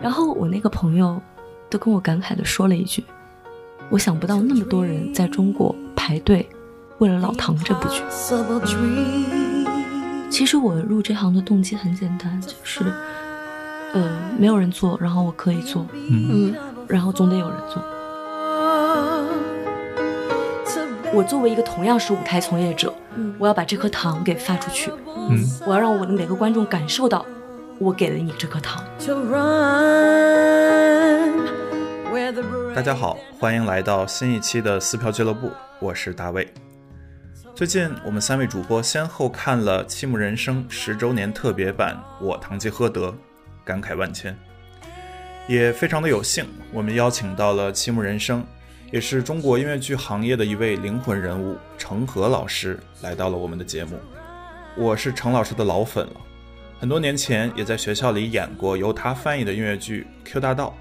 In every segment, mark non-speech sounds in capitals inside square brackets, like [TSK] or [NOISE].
然后我那个朋友都跟我感慨的说了一句：“我想不到那么多人在中国排队为了《老唐》这部剧。”其实我入这行的动机很简单，就是，呃，没有人做，然后我可以做，嗯，然后总得有人做。我作为一个同样是舞台从业者，我要把这颗糖给发出去，嗯，我要让我的每个观众感受到我给了你这颗糖。大家好，欢迎来到新一期的撕票俱乐部，我是大卫。最近我们三位主播先后看了《七木人生》十周年特别版《我堂吉诃德》，感慨万千，也非常的有幸，我们邀请到了《七木人生》。也是中国音乐剧行业的一位灵魂人物程和老师来到了我们的节目。我是程老师的老粉了，很多年前也在学校里演过由他翻译的音乐剧《Q 大道》。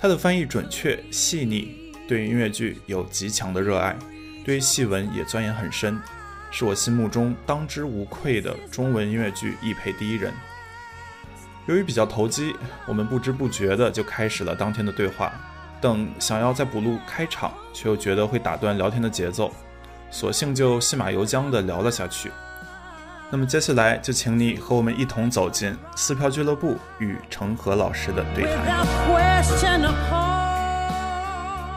他的翻译准确细腻，对音乐剧有极强的热爱，对戏文也钻研很深，是我心目中当之无愧的中文音乐剧译配第一人。由于比较投机，我们不知不觉的就开始了当天的对话。等想要再补录开场，却又觉得会打断聊天的节奏，索性就信马由缰地聊了下去。那么接下来就请你和我们一同走进撕票俱乐部与程和老师的对谈。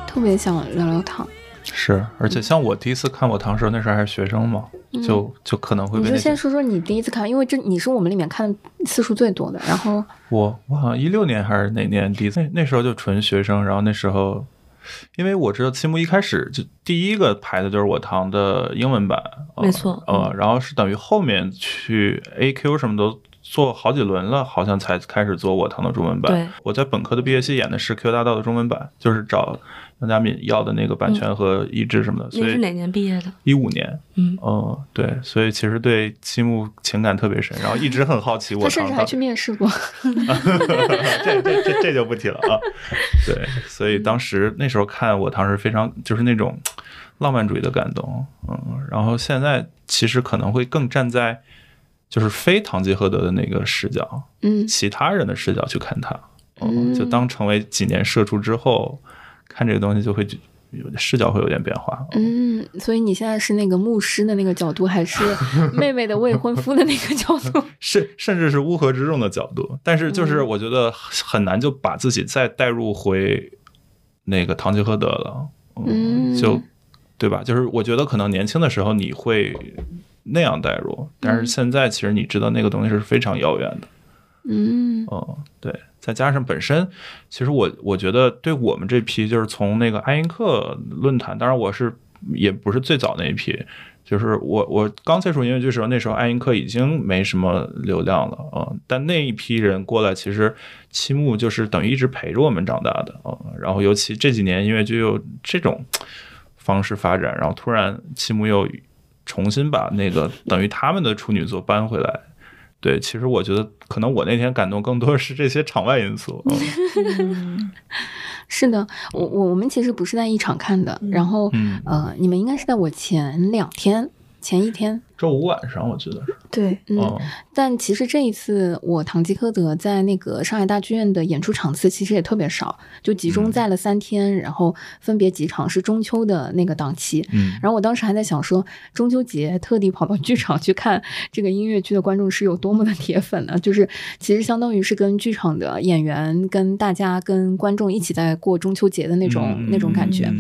特别想聊聊糖。是，而且像我第一次看我唐时候，那时候还是学生嘛，就就可能会。你就先说说你第一次看，因为这你是我们里面看次数最多的。然后我我好像一六年还是哪年第一次，那时候就纯学生。然后那时候，因为我知道七木一开始就第一个排的就是我堂的英文版，没错，呃，然后是等于后面去 A Q 什么都做好几轮了，好像才开始做我堂的中文版。对，我在本科的毕业戏演的是 Q 大道的中文版，就是找。张嘉敏要的那个版权和译制什么的，所以是哪年毕业的？一五年。嗯，哦，对，所以其实对七木情感特别深，[LAUGHS] 然后一直很好奇。我甚至还去面试过。[LAUGHS] 这这这这就不提了啊。对，所以当时那时候看我当时非常就是那种浪漫主义的感动，嗯，然后现在其实可能会更站在就是非堂吉诃德的那个视角，嗯，其他人的视角去看他，嗯，就当成为几年社畜之后。看这个东西就会有视角会有点变化。嗯，所以你现在是那个牧师的那个角度，还是妹妹的未婚夫的那个角度？[LAUGHS] 甚甚至是乌合之众的角度。但是就是我觉得很难就把自己再带入回那个堂吉诃德了。嗯，就对吧？就是我觉得可能年轻的时候你会那样带入，但是现在其实你知道那个东西是非常遥远的。嗯，哦，对。再加上本身，其实我我觉得对我们这批就是从那个爱因克论坛，当然我是也不是最早那一批，就是我我刚接触音乐剧时候，那时候爱因克已经没什么流量了啊。但那一批人过来，其实七木就是等于一直陪着我们长大的啊。然后尤其这几年音乐剧又这种方式发展，然后突然七木又重新把那个等于他们的处女作搬回来。对，其实我觉得可能我那天感动更多是这些场外因素。[LAUGHS] 是的，我我我们其实不是在一场看的，然后呃，你们应该是在我前两天。前一天，周五晚上，我记得是。对，嗯，但其实这一次我堂吉诃德在那个上海大剧院的演出场次其实也特别少，就集中在了三天，然后分别几场是中秋的那个档期。嗯，然后我当时还在想说，中秋节特地跑到剧场去看这个音乐剧的观众是有多么的铁粉呢？就是其实相当于是跟剧场的演员、跟大家、跟观众一起在过中秋节的那种那种感觉。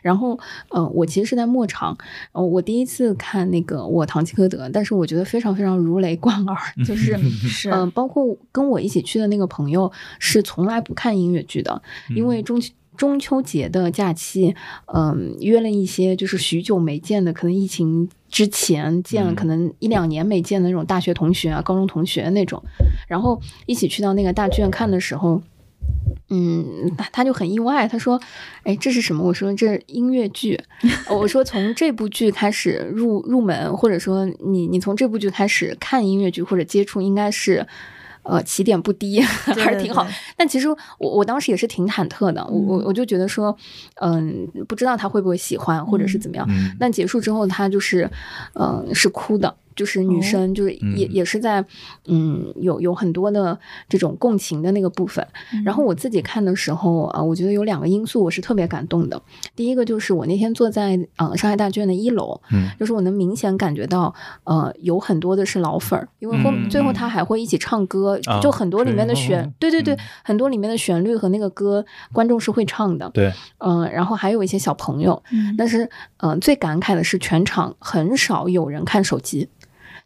然后，呃，我其实是在末场，呃，我第一次看。那个我堂吉诃德，但是我觉得非常非常如雷贯耳，就是 [LAUGHS] 嗯，包括跟我一起去的那个朋友是从来不看音乐剧的，因为中中秋节的假期，嗯，约了一些就是许久没见的，可能疫情之前见了，可能一两年没见的那种大学同学啊、高中同学那种，然后一起去到那个大剧院看的时候。嗯，他就很意外，他说：“哎，这是什么？”我说：“这是音乐剧。[LAUGHS] ”我说：“从这部剧开始入入门，或者说你你从这部剧开始看音乐剧或者接触，应该是呃起点不低，[LAUGHS] 还是挺好。但其实我我当时也是挺忐忑的，我我我就觉得说，嗯，不知道他会不会喜欢，或者是怎么样。但结束之后，他就是嗯是哭的。”就是女生，就是也也是在嗯有有很多的这种共情的那个部分。然后我自己看的时候啊，我觉得有两个因素我是特别感动的。第一个就是我那天坐在呃上海大剧院的一楼，嗯，就是我能明显感觉到呃有很多的是老粉儿，因为后最后他还会一起唱歌，就很多里面的旋，对对对，很多里面的旋律和那个歌，观众是会唱的，对，嗯，然后还有一些小朋友，但是嗯最感慨的是全场很少有人看手机。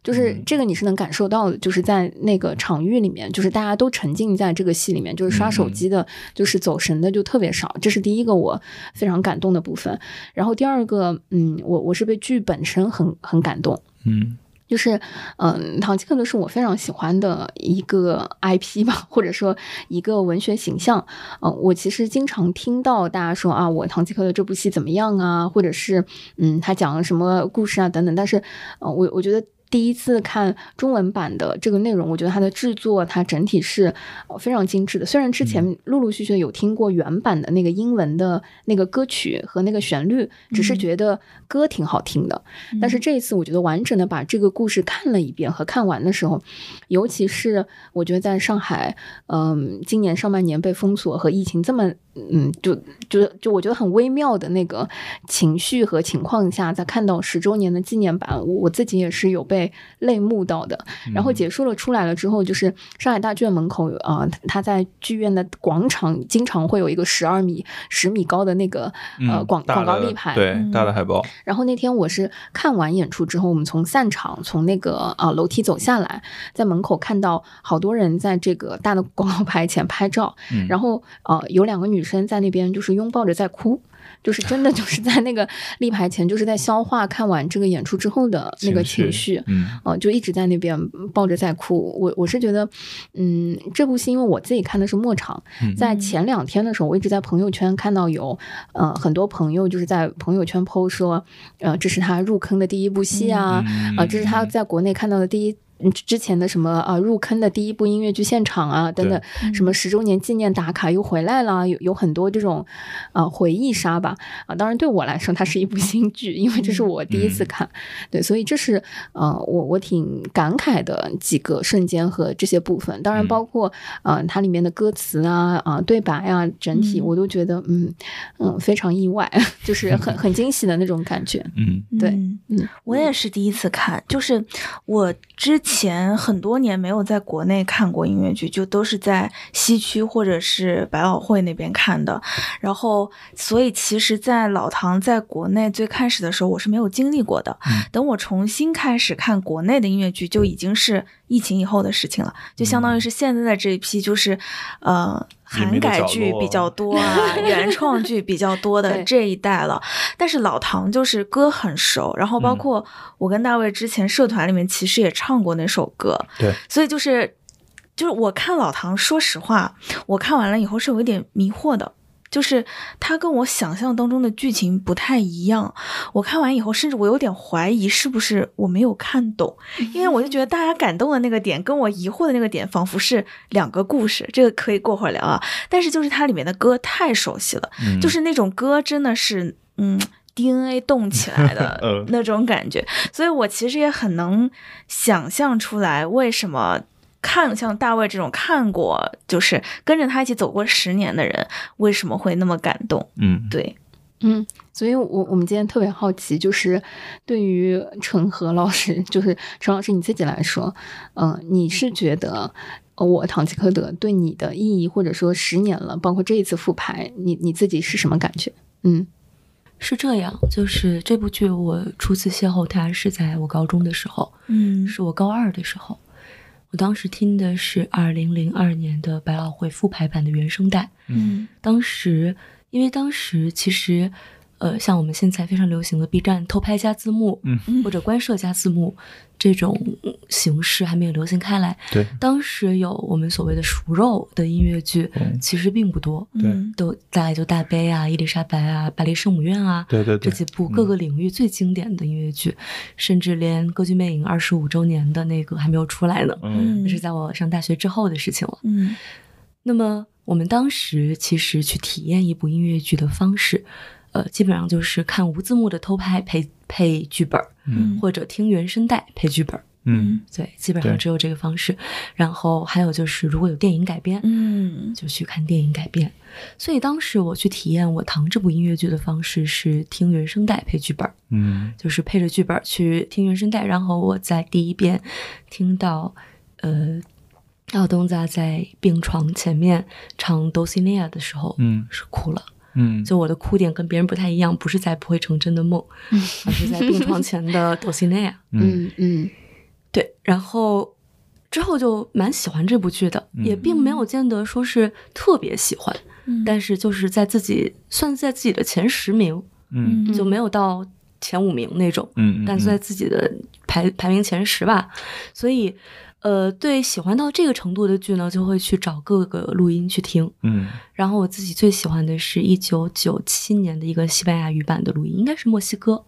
就是这个，你是能感受到的，就是在那个场域里面，就是大家都沉浸在这个戏里面，就是刷手机的，就是走神的就特别少。这是第一个我非常感动的部分。然后第二个，嗯，我我是被剧本身很很感动，嗯，就是嗯，唐吉诃德是我非常喜欢的一个 IP 吧，或者说一个文学形象。嗯，我其实经常听到大家说啊，我唐吉诃德这部戏怎么样啊，或者是嗯，他讲了什么故事啊等等。但是，呃，我我觉得。第一次看中文版的这个内容，我觉得它的制作它整体是非常精致的。虽然之前陆陆续续有听过原版的那个英文的那个歌曲和那个旋律，只是觉得歌挺好听的。但是这一次，我觉得完整的把这个故事看了一遍和看完的时候，尤其是我觉得在上海，嗯，今年上半年被封锁和疫情这么。嗯，就就就我觉得很微妙的那个情绪和情况下，在看到十周年的纪念版，我我自己也是有被泪目到的。然后结束了出来了之后，就是上海大剧院门口啊，他在剧院的广场经常会有一个十二米、十米高的那个呃广广告立牌，对大的海报。然后那天我是看完演出之后，我们从散场从那个呃楼梯走下来，在门口看到好多人在这个大的广告牌前拍照，然后呃有两个女。女生在那边就是拥抱着在哭，就是真的就是在那个 [LAUGHS] 立牌前，就是在消化看完这个演出之后的那个情绪，嗯，就一直在那边抱着在哭。我我是觉得，嗯，这部戏因为我自己看的是末场，在前两天的时候，我一直在朋友圈看到有呃很多朋友就是在朋友圈 PO 说，呃，这是他入坑的第一部戏啊，啊，这是他在国内看到的第一。之前的什么啊入坑的第一部音乐剧现场啊等等，什么十周年纪念打卡又回来了，有有很多这种啊回忆杀吧。啊，当然对我来说它是一部新剧，因为这是我第一次看，对，所以这是呃我我挺感慨的几个瞬间和这些部分，当然包括呃它里面的歌词啊啊对白啊整体我都觉得嗯嗯非常意外，[LAUGHS] 就是很很惊喜的那种感觉，嗯。对嗯。我也是第一次看，就是我之前。前很多年没有在国内看过音乐剧，就都是在西区或者是百老汇那边看的。然后，所以其实，在老唐在国内最开始的时候，我是没有经历过的。等我重新开始看国内的音乐剧，就已经是疫情以后的事情了。就相当于是现在的这一批，就是呃。韩改剧比较多啊，[LAUGHS] 原创剧比较多的这一代了。但是老唐就是歌很熟，然后包括我跟大卫之前社团里面其实也唱过那首歌。对，所以就是就是我看老唐，说实话，我看完了以后是有一点迷惑的。就是它跟我想象当中的剧情不太一样，我看完以后，甚至我有点怀疑是不是我没有看懂，因为我就觉得大家感动的那个点跟我疑惑的那个点仿佛是两个故事。这个可以过会儿聊啊。但是就是它里面的歌太熟悉了，就是那种歌真的是嗯 DNA 动起来的 [LAUGHS] 那种感觉，所以我其实也很能想象出来为什么。看像大卫这种看过，就是跟着他一起走过十年的人，为什么会那么感动？嗯，对，嗯，所以，我我们今天特别好奇，就是对于陈和老师，就是陈老师你自己来说，嗯，你是觉得我《堂吉诃德》对你的意义，或者说十年了，包括这一次复排，你你自己是什么感觉？嗯，是这样，就是这部剧我初次邂逅它是在我高中的时候，嗯，是我高二的时候。我当时听的是二零零二年的百老汇复排版的原声带。嗯，当时因为当时其实，呃，像我们现在非常流行的 B 站偷拍加字幕，嗯，或者官摄加字幕这种形式还没有流行开来。对，当时有我们所谓的熟肉的音乐剧，其实并不多。对，都大概就大悲啊、伊丽莎白啊、巴黎圣母院啊，对对对这几部各个领域最经典的音乐剧，甚至连歌剧魅影二十五周年的那个还没有出来呢。嗯，那是在我上大学之后的事情了。嗯，那么我们当时其实去体验一部音乐剧的方式，呃，基本上就是看无字幕的偷拍配配剧本，嗯，或者听原声带配剧本。嗯，对，基本上只有这个方式。然后还有就是，如果有电影改编，嗯，就去看电影改编。所以当时我去体验《我堂》这部音乐剧的方式是听原声带配剧本，嗯，就是配着剧本去听原声带。然后我在第一遍听到，呃，奥东扎在病床前面唱《d o s i n e a》的时候，嗯，是哭了。嗯，就我的哭点跟别人不太一样，不是在不会成真的梦，嗯 [LAUGHS] 而是在病床前的多西内亚。嗯嗯，对。然后之后就蛮喜欢这部剧的，也并没有见得说是特别喜欢，但是就是在自己算在自己的前十名，嗯，就没有到前五名那种，嗯，但在自己的排排名前十吧，所以。呃，对，喜欢到这个程度的剧呢，就会去找各个录音去听。嗯，然后我自己最喜欢的是一九九七年的一个西班牙语版的录音，应该是墨西哥，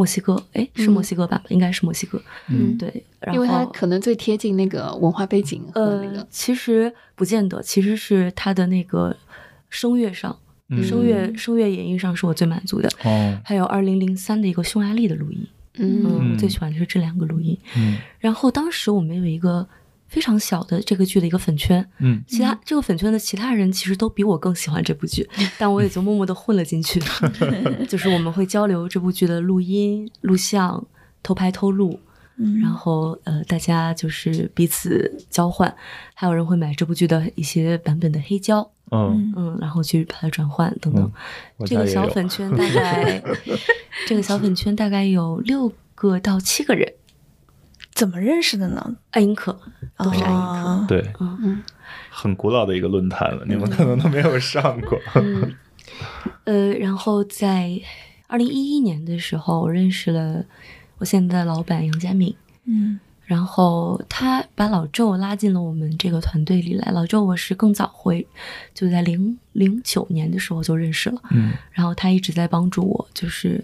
墨西哥，哎，是墨西哥版吧？应该是墨西哥。嗯，对，因为它可能最贴近那个文化背景和那个。其实不见得，其实是它的那个声乐上，声乐声乐演绎上是我最满足的。哦，还有二零零三的一个匈牙利的录音。嗯，我最喜欢的是这两个录音。嗯，然后当时我们有一个非常小的这个剧的一个粉圈。嗯，其他这个粉圈的其他人其实都比我更喜欢这部剧，但我也就默默的混了进去。[LAUGHS] 就是我们会交流这部剧的录音、录像、偷拍、偷录。嗯，然后呃，大家就是彼此交换，还有人会买这部剧的一些版本的黑胶。嗯嗯，然后去把它转换等等。这个小粉圈大概。[LAUGHS] 这个小粉圈大概有六个到七个人，怎么认识的呢？爱因克都是爱因克，对，嗯，很古老的一个论坛了，你们可能都没有上过。嗯，呃，然后在二零一一年的时候，我认识了我现在的老板杨佳敏，嗯，然后他把老周拉进了我们这个团队里来。老周我是更早会，就在零零九年的时候就认识了，嗯，然后他一直在帮助我，就是。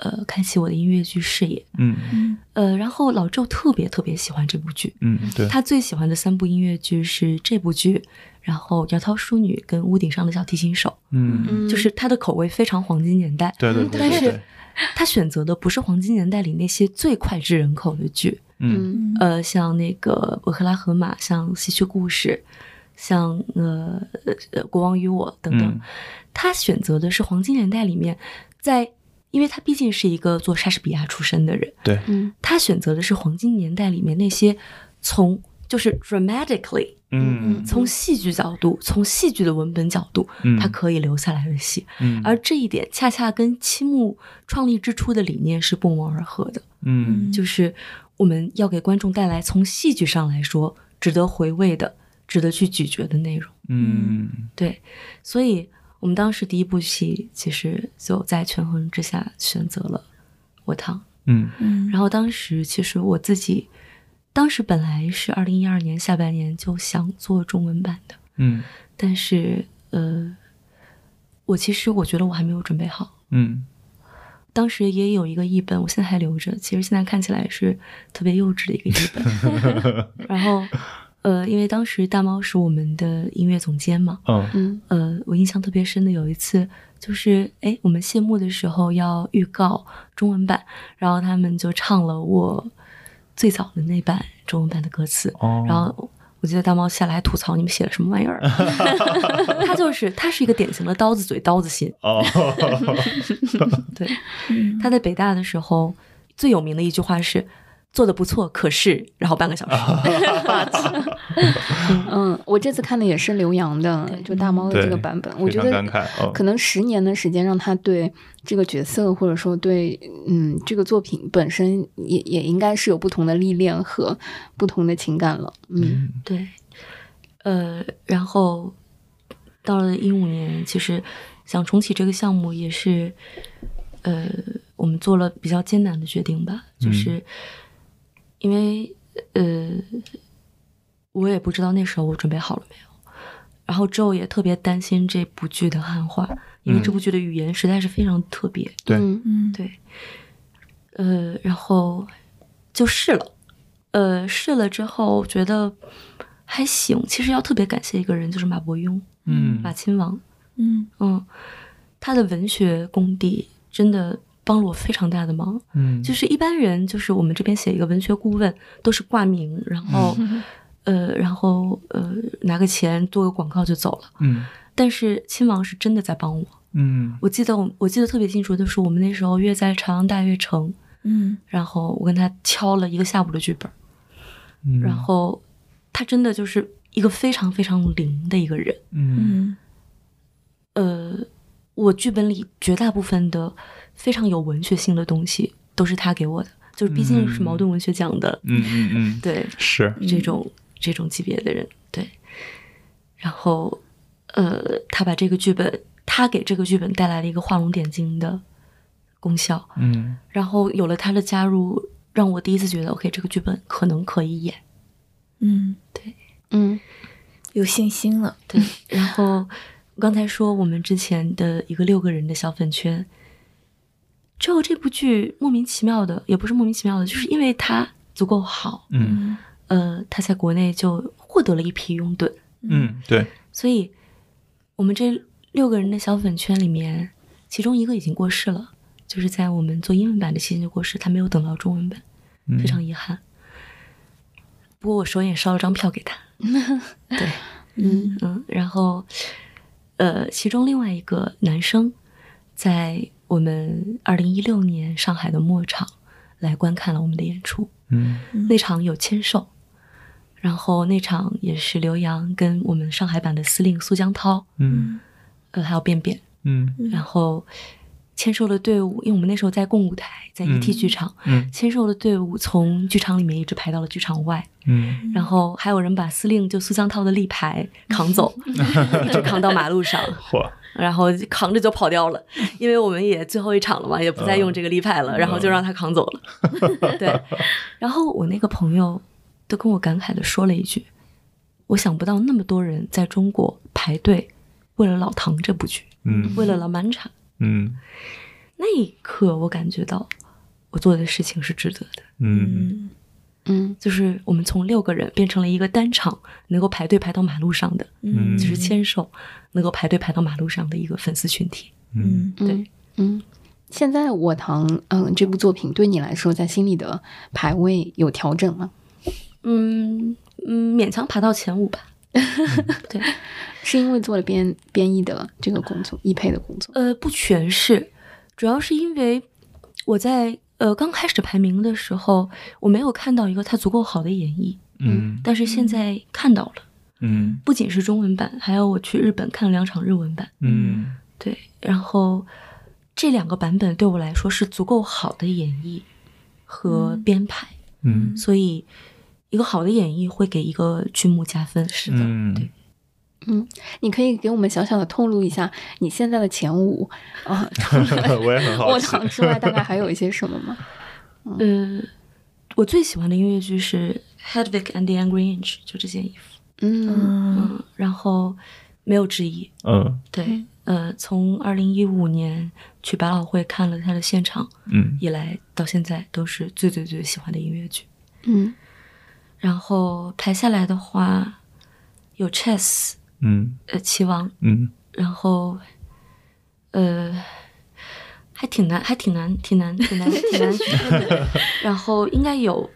呃，开启我的音乐剧视野。嗯嗯。呃，然后老周特别特别喜欢这部剧。嗯，对。他最喜欢的三部音乐剧是这部剧，然后《窈窕淑女》跟《屋顶上的小提琴手》。嗯，就是他的口味非常黄金年代。对对对。但是，他选择的不是黄金年代里那些最脍炙人口的剧。嗯。呃，像那个《博克拉荷马》，像《戏曲故事》，像呃呃《国王与我》等等。他选择的是黄金年代里面在。因为他毕竟是一个做莎士比亚出身的人，对，嗯，他选择的是黄金年代里面那些从就是 dramatically，嗯，从戏剧角度，从戏剧的文本角度，他可以留下来的戏，嗯，而这一点恰恰跟七木创立之初的理念是不谋而合的，嗯，就是我们要给观众带来从戏剧上来说值得回味的、值得去咀嚼的内容，嗯，对，所以。我们当时第一部戏其实就在权衡之下选择了我躺，嗯。嗯，然后当时其实我自己，当时本来是二零一二年下半年就想做中文版的，嗯，但是呃，我其实我觉得我还没有准备好，嗯，当时也有一个译本，我现在还留着，其实现在看起来是特别幼稚的一个译本，[LAUGHS] 然后。呃，因为当时大猫是我们的音乐总监嘛，嗯。呃，我印象特别深的有一次，就是哎，我们谢幕的时候要预告中文版，然后他们就唱了我最早的那版中文版的歌词，然后我记得大猫下来吐槽你们写的什么玩意儿，[LAUGHS] 他就是他是一个典型的刀子嘴刀子心，哦，[LAUGHS] 对，他在北大的时候最有名的一句话是。做的不错，可是然后半个小时。[LAUGHS] 嗯，我这次看的也是刘洋的，就大猫的这个版本。我觉得可能十年的时间让他对这个角色，或者说对嗯这个作品本身，也也应该是有不同的历练和不同的情感了。嗯，对。呃，然后到了一五年，其实想重启这个项目，也是呃我们做了比较艰难的决定吧，就是。因为呃，我也不知道那时候我准备好了没有，然后之后也特别担心这部剧的汉化，因为这部剧的语言实在是非常特别。对，嗯，对，呃，然后就试了，呃，试了之后觉得还行。其实要特别感谢一个人，就是马伯庸，嗯，马亲王，嗯。嗯，他的文学功底真的帮了我非常大的忙。嗯，就是一般人，就是我们这边写一个文学顾问，都是挂名，然后、[LAUGHS] 呃，然后呃拿个钱做个广告就走了。嗯但是亲王是真的在帮我。嗯我记得我我记得特别清楚，就是我们那时候约在朝阳大悦城，嗯然后我跟他敲了一个下午的剧本，嗯，然后他真的就是一个非常非常灵的一个人。嗯嗯呃，我剧本里绝大部分的非常有文学性的东西都是他给我的，就是毕竟是茅盾文学奖的，嗯嗯嗯，[LAUGHS] 对是，这种这种级别的人，对。然后，呃，他把这个剧本，他给这个剧本带来了一个画龙点睛的功效，嗯然后有了他的加入，让我第一次觉得，OK，这个剧本可能可以演，嗯，对嗯有信心了。对。然后刚才说我们之前的一个六个人的小粉圈，之后这部剧莫名其妙的，也不是莫名其妙的，就是因为它足够好，嗯。呃，它在国内就获得了一批拥趸，嗯，对，所以我们这六个人的小粉圈里面，其中一个已经过世了，就是在我们做英文版的期间就过世，他没有等到中文版，嗯。非常遗憾。不过我手也烧了张票给他，[LAUGHS] 对，嗯。嗯，然后，呃，其中另外一个男生，在我们二零一六年上海的末场来观看了我们的演出，嗯。那场有签售，然后那场也是刘洋跟我们上海版的司令苏江涛，嗯。呃，还有便便，嗯。然后签售的队伍，因为我们那时候在共舞台，在 ET 剧场，嗯。签售的队伍从剧场里面一直排到了剧场外，嗯。然后还有人把司令就苏江涛的立牌扛走，一 [LAUGHS] 直扛到马路上，嚯，然后扛着就跑掉了，因为我们也最后一场了嘛，也不再用这个立派了，然后就让他扛走了。[LAUGHS] 对，[LAUGHS] 然后我那个朋友都跟我感慨的说了一句：“我想不到那么多人在中国排队为了《老唐》这部剧，嗯为了《老满场》。嗯那一刻，我感觉到我做的事情是值得的。嗯嗯就是我们从六个人变成了一个单场能够排队排到马路上的，嗯就是牵手能够排队排到马路上的一个粉丝群体。嗯嗯对，嗯。现在我堂嗯这部作品对你来说，在心里的排位有调整吗？嗯嗯，勉强爬到前五吧。[LAUGHS] 对，是因为做了编编译的这个工作，译配的工作。呃，不全是，主要是因为我在呃刚开始排名的时候，我没有看到一个它足够好的演绎，嗯但是现在看到了，嗯。不仅是中文版，还有我去日本看了两场日文版，嗯。对，然后这两个版本对我来说是足够好的演绎和编排，嗯。所以一个好的演绎会给一个剧目加分。是嗯对。嗯，你可以给我们小小的透露一下你现在的前五。啊，除 [LAUGHS] 了我也很好卧奇堂之外，大概还有一些什么吗？呃，我最喜欢的音乐剧是《Hedwig and the Angry Inch》，就这件衣服。嗯。嗯嗯，然后没有之一。嗯。对，呃，从二零一五年去百老汇看了他的现场嗯。以来，到现在都是最最最喜欢的音乐剧。嗯。然后排下来的话，有 Chess，嗯。呃，棋王，嗯。然后，呃，还挺难，还挺难，挺难，挺难，挺难。然后应该有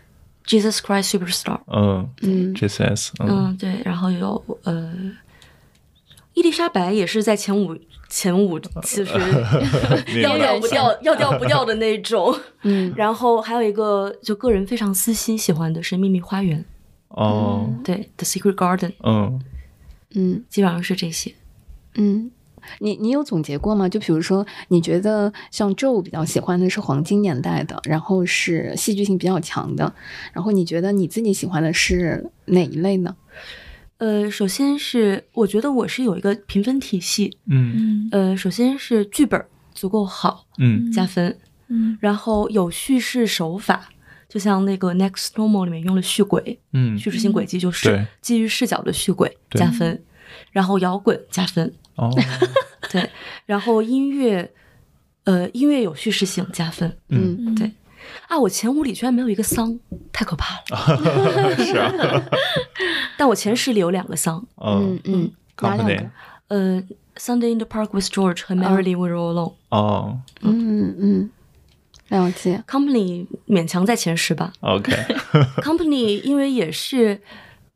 Jesus Christ Superstar，嗯嗯，JCS，嗯。嗯，对，然后有呃，伊丽莎白也是在前五前五，[LAUGHS] 其实要掉不掉，要掉不掉的那种。嗯。然后还有一个就个人非常私心喜欢的是《秘密花园》，哦。对，《The Secret Garden》，嗯嗯基本上是这些。嗯，你你有总结过吗？就比如说，你觉得像 Joe 比较喜欢的是黄金年代的，然后是戏剧性比较强的，然后你觉得你自己喜欢的是哪一类呢？呃，首先是我觉得我是有一个评分体系，嗯嗯呃，首先是剧本足够好嗯加分，嗯然后有叙事手法，就像那个 Next Normal 里面用了续轨，嗯。叙事性轨迹就是基于视角的续轨加分，然后摇滚加分，哦。[LAUGHS] 对，然后音乐，呃，音乐有叙事性加分嗯。嗯对。啊！我前五里居然没有一个丧，太可怕了。[LAUGHS] 是啊。但我前十里有两个丧，嗯。嗯，哪两个？呃，Sunday in the Park with George 和 Merrily We Roll Alone，。哦。嗯嗯了解。Company 勉强在前十吧。OK，Company [LAUGHS] 因为也是，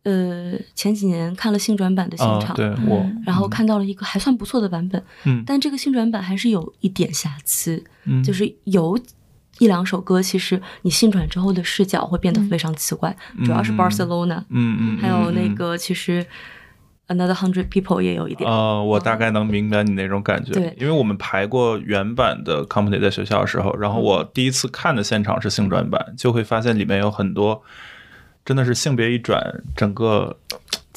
呃，前几年看了性转版的现啊，场，对我，然后看到了一个还算不错的版本，嗯。但这个性转版还是有一点瑕疵，嗯。就是有一两首歌，其实你性转之后的视角会变得非常奇怪，主要是嗯。Barcelona，、嗯嗯，还有那嗯。个其实 Another Hundred People 也有一点，呃，我大概能明白你那种感觉，对。因为我们排过原版的 Company 在学校的时候，然后我第一次看的现场是性转版，就会发现里面有很多真的是性别一转，整个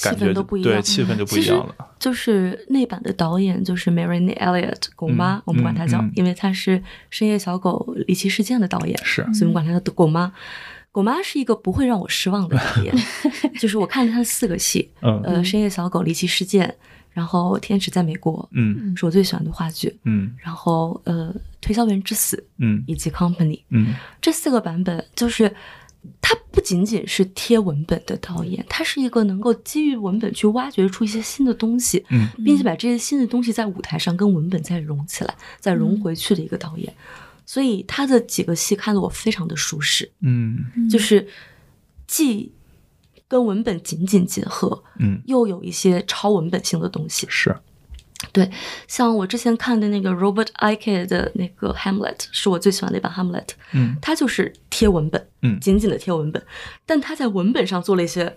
感觉气氛都不一样。对，气氛就不一样了。就是那版的导演就是 Marinette Elliott 狗妈，嗯我们管她叫，嗯。嗯因为她是《深夜小狗》离奇事件的导演，是。所以我们管她叫狗妈。狗妈是一个不会让我失望的导演，[LAUGHS] 就是我看了他的四个戏，嗯呃，《深夜小狗》离奇事件，然后《天使在美国》嗯。是我最喜欢的话剧，嗯。然后呃，《推销员之死》嗯。以及《Company》嗯。这四个版本，就是他不仅仅是贴文本的导演，他是一个能够基于文本去挖掘出一些新的东西，嗯。并且把这些新的东西在舞台上跟文本再融起来，再融回去的一个导演。所以他的几个戏看得我非常的舒适，嗯。就是既跟文本紧紧结合，嗯，又有一些超文本性的东西。是。对，像我之前看的那个 Robert Icke 的那个 Hamlet，是我最喜欢的一版 Hamlet。嗯。它就是贴文本，嗯。紧紧的贴文本，但他在文本上做了一些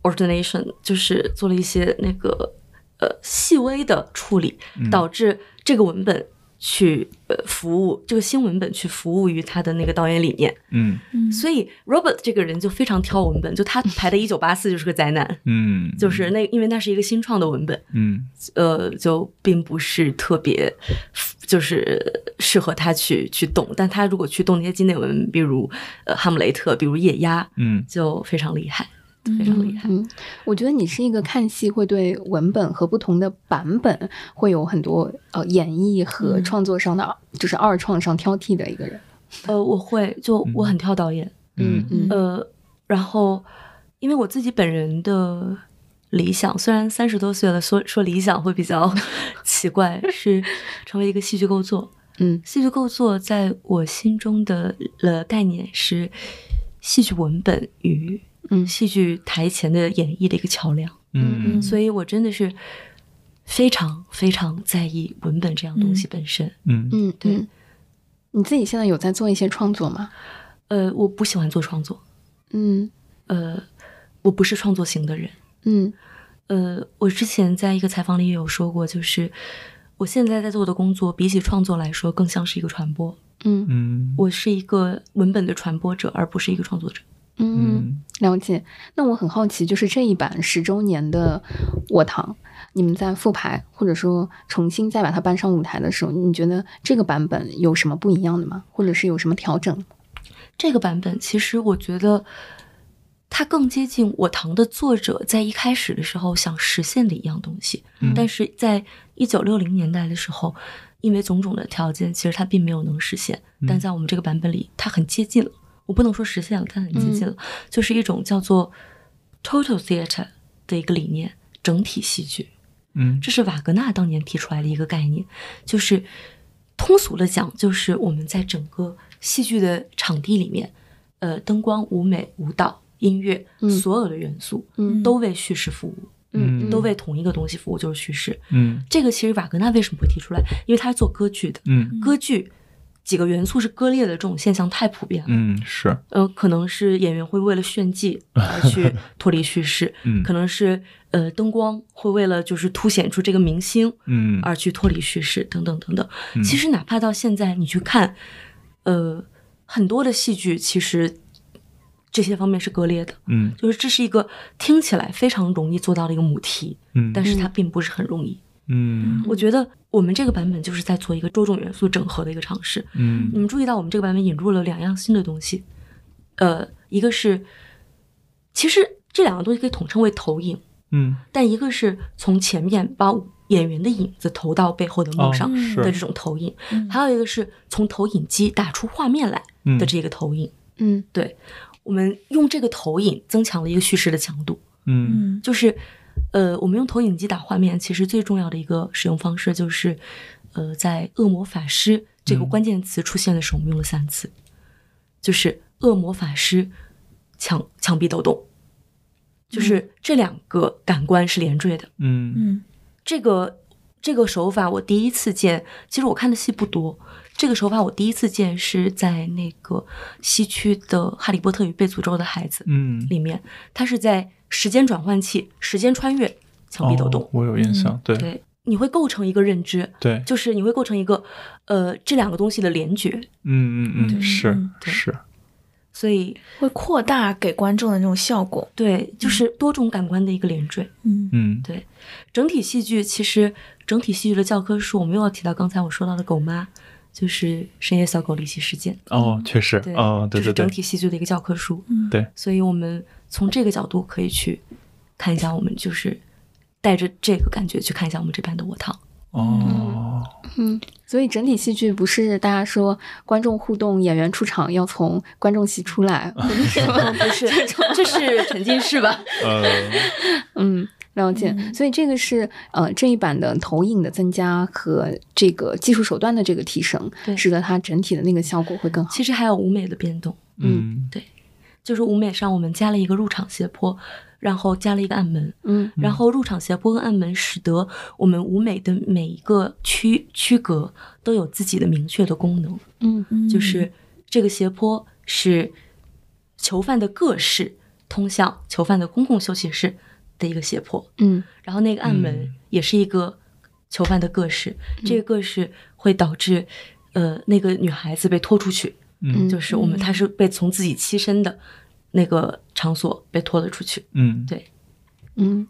ordination，就是做了一些那个呃细微的处理，嗯。导致这个文本去呃服务这个新文本去服务于他的那个导演理念。嗯。所以 Robert 这个人就非常挑文本，就他排的《一九八四》就是个灾难，嗯，就是那因为那是一个新创的文本，嗯。呃，就并不是特别，就是适合他去去动。但他如果去动那些经典文，比如呃《哈姆雷特》，比如《夜鸭》，嗯。就非常厉害，非常厉害。嗯，我觉得你是一个看戏会对文本和不同的版本会有很多呃演绎和嗯创作上的，就是二创上挑剔的一个人。呃，我会就我很挑导演，嗯嗯呃，然后因为我自己本人的理想，虽然三十多岁了，说说理想会比较 [LAUGHS] 奇怪，是成为一个戏剧构作。嗯戏剧构作在我心中的了概念是戏剧文本与嗯戏剧台前的演绎的一个桥梁，嗯所以我真的是非常非常在意文本这样东西本身。嗯嗯，对嗯。你自己现在有在做一些创作吗？呃，我不喜欢做创作，嗯呃，我不是创作型的人。嗯呃，我之前在一个采访里也有说过，就是我现在在做的工作，比起创作来说，更像是一个传播。嗯嗯我是一个文本的传播者，而不是一个创作者。嗯，了解。那我很好奇，就是这一版十周年的《我堂》，你们在复排或者说重新再把它搬上舞台的时候，你觉得这个版本有什么不一样的吗？或者是有什么调整？这个版本其实我觉得它更接近我堂的作者在一开始的时候想实现的一样东西，嗯但是在一九六零年代的时候，因为种种的条件，其实它并没有能实现。但在我们这个版本里，它很接近了。我不能说实现了，它很接近了，就是一种叫做 total theater 的一个理念，整体戏剧。嗯。这是瓦格纳当年提出来的一个概念，就是通俗的讲，就是我们在整个戏剧的场地里面，呃，灯光、舞美、舞蹈、音乐，嗯。所有的元素，嗯。都为叙事服务，嗯都。为同一个东西服务，就是叙事。嗯。这个其实瓦格纳为什么会提出来？因为他是做歌剧的，嗯。歌剧几个元素是割裂的这种现象太普遍了。嗯是呃，可能是演员会为了炫技而去 [LAUGHS] 脱离叙事，嗯可能是呃灯光会为了就是凸显出这个明星，嗯而去脱离叙事等等等等。嗯其实哪怕到现在你去看，呃，很多的戏剧其实这些方面是割裂的，嗯就是这是一个听起来非常容易做到的一个母题，嗯但是它并不是很容易。嗯我觉得我们这个版本就是在做一个多种元素整合的一个尝试。嗯。你们注意到我们这个版本引入了两样新的东西，呃，一个是，其实这两个东西可以统称为投影，嗯。但一个是从前面把演员的影子投到背后的幕上的这种投影，还有一个是从投影机打出画面来的这个投影。嗯。对，我们用这个投影增强了一个叙事的强度，嗯。嗯。就是，呃，我们用投影机打画面，其实最重要的一个使用方式就是，呃，在《恶魔法师》这个关键词出现的时候，我们用了三次，就是恶魔法师墙墙壁抖动，就是这两个感官是连缀的。嗯嗯这个这个手法我第一次见，其实我看的戏不多。这个手法我第一次见是在那个西区的《哈利波特与被诅咒的孩子》嗯，里面，它是在时间转换器、时间穿越墙壁抖动。哦我有印象，对对，你会构成一个认知，对，就是你会构成一个呃这两个东西的联觉，嗯嗯嗯，对是是，所以会扩大给观众的那种效果。对，就是多种感官的一个连缀。嗯嗯对，整体戏剧其实整体戏剧的教科书，我们又要提到刚才我说到的狗妈，就是深夜小狗离奇事件。哦，确实，对，哦，对对对这是整，体戏剧的一个教科书。嗯对，所以我们从这个角度可以去看一下，我们就是带着这个感觉去看一下我们这版的《我堂》。哦，嗯，所以整体戏剧不是大家说观众互动、演员出场要从观众席出来，[LAUGHS] 不是，这是沉浸式吧？呃，[LAUGHS] 嗯，了解。所以这个是呃这一版的投影的增加和这个技术手段的这个提升，对。使得它整体的那个效果会更好。其实还有舞美的变动，嗯。对。就是舞美上我们加了一个入场斜坡，然后加了一个暗门，嗯。然后入场斜坡跟暗门使得我们舞美的每一个区区隔都有自己的明确的功能。嗯。嗯就是这个斜坡是囚犯的各室通向囚犯的公共休息室的一个胁迫，嗯。然后那个暗门嗯。也是一个囚犯的个室，这个个室会导致呃那个女孩子被拖出去，嗯。就是我们她是被从自己栖身的那个场所被拖了出去，嗯，对，嗯，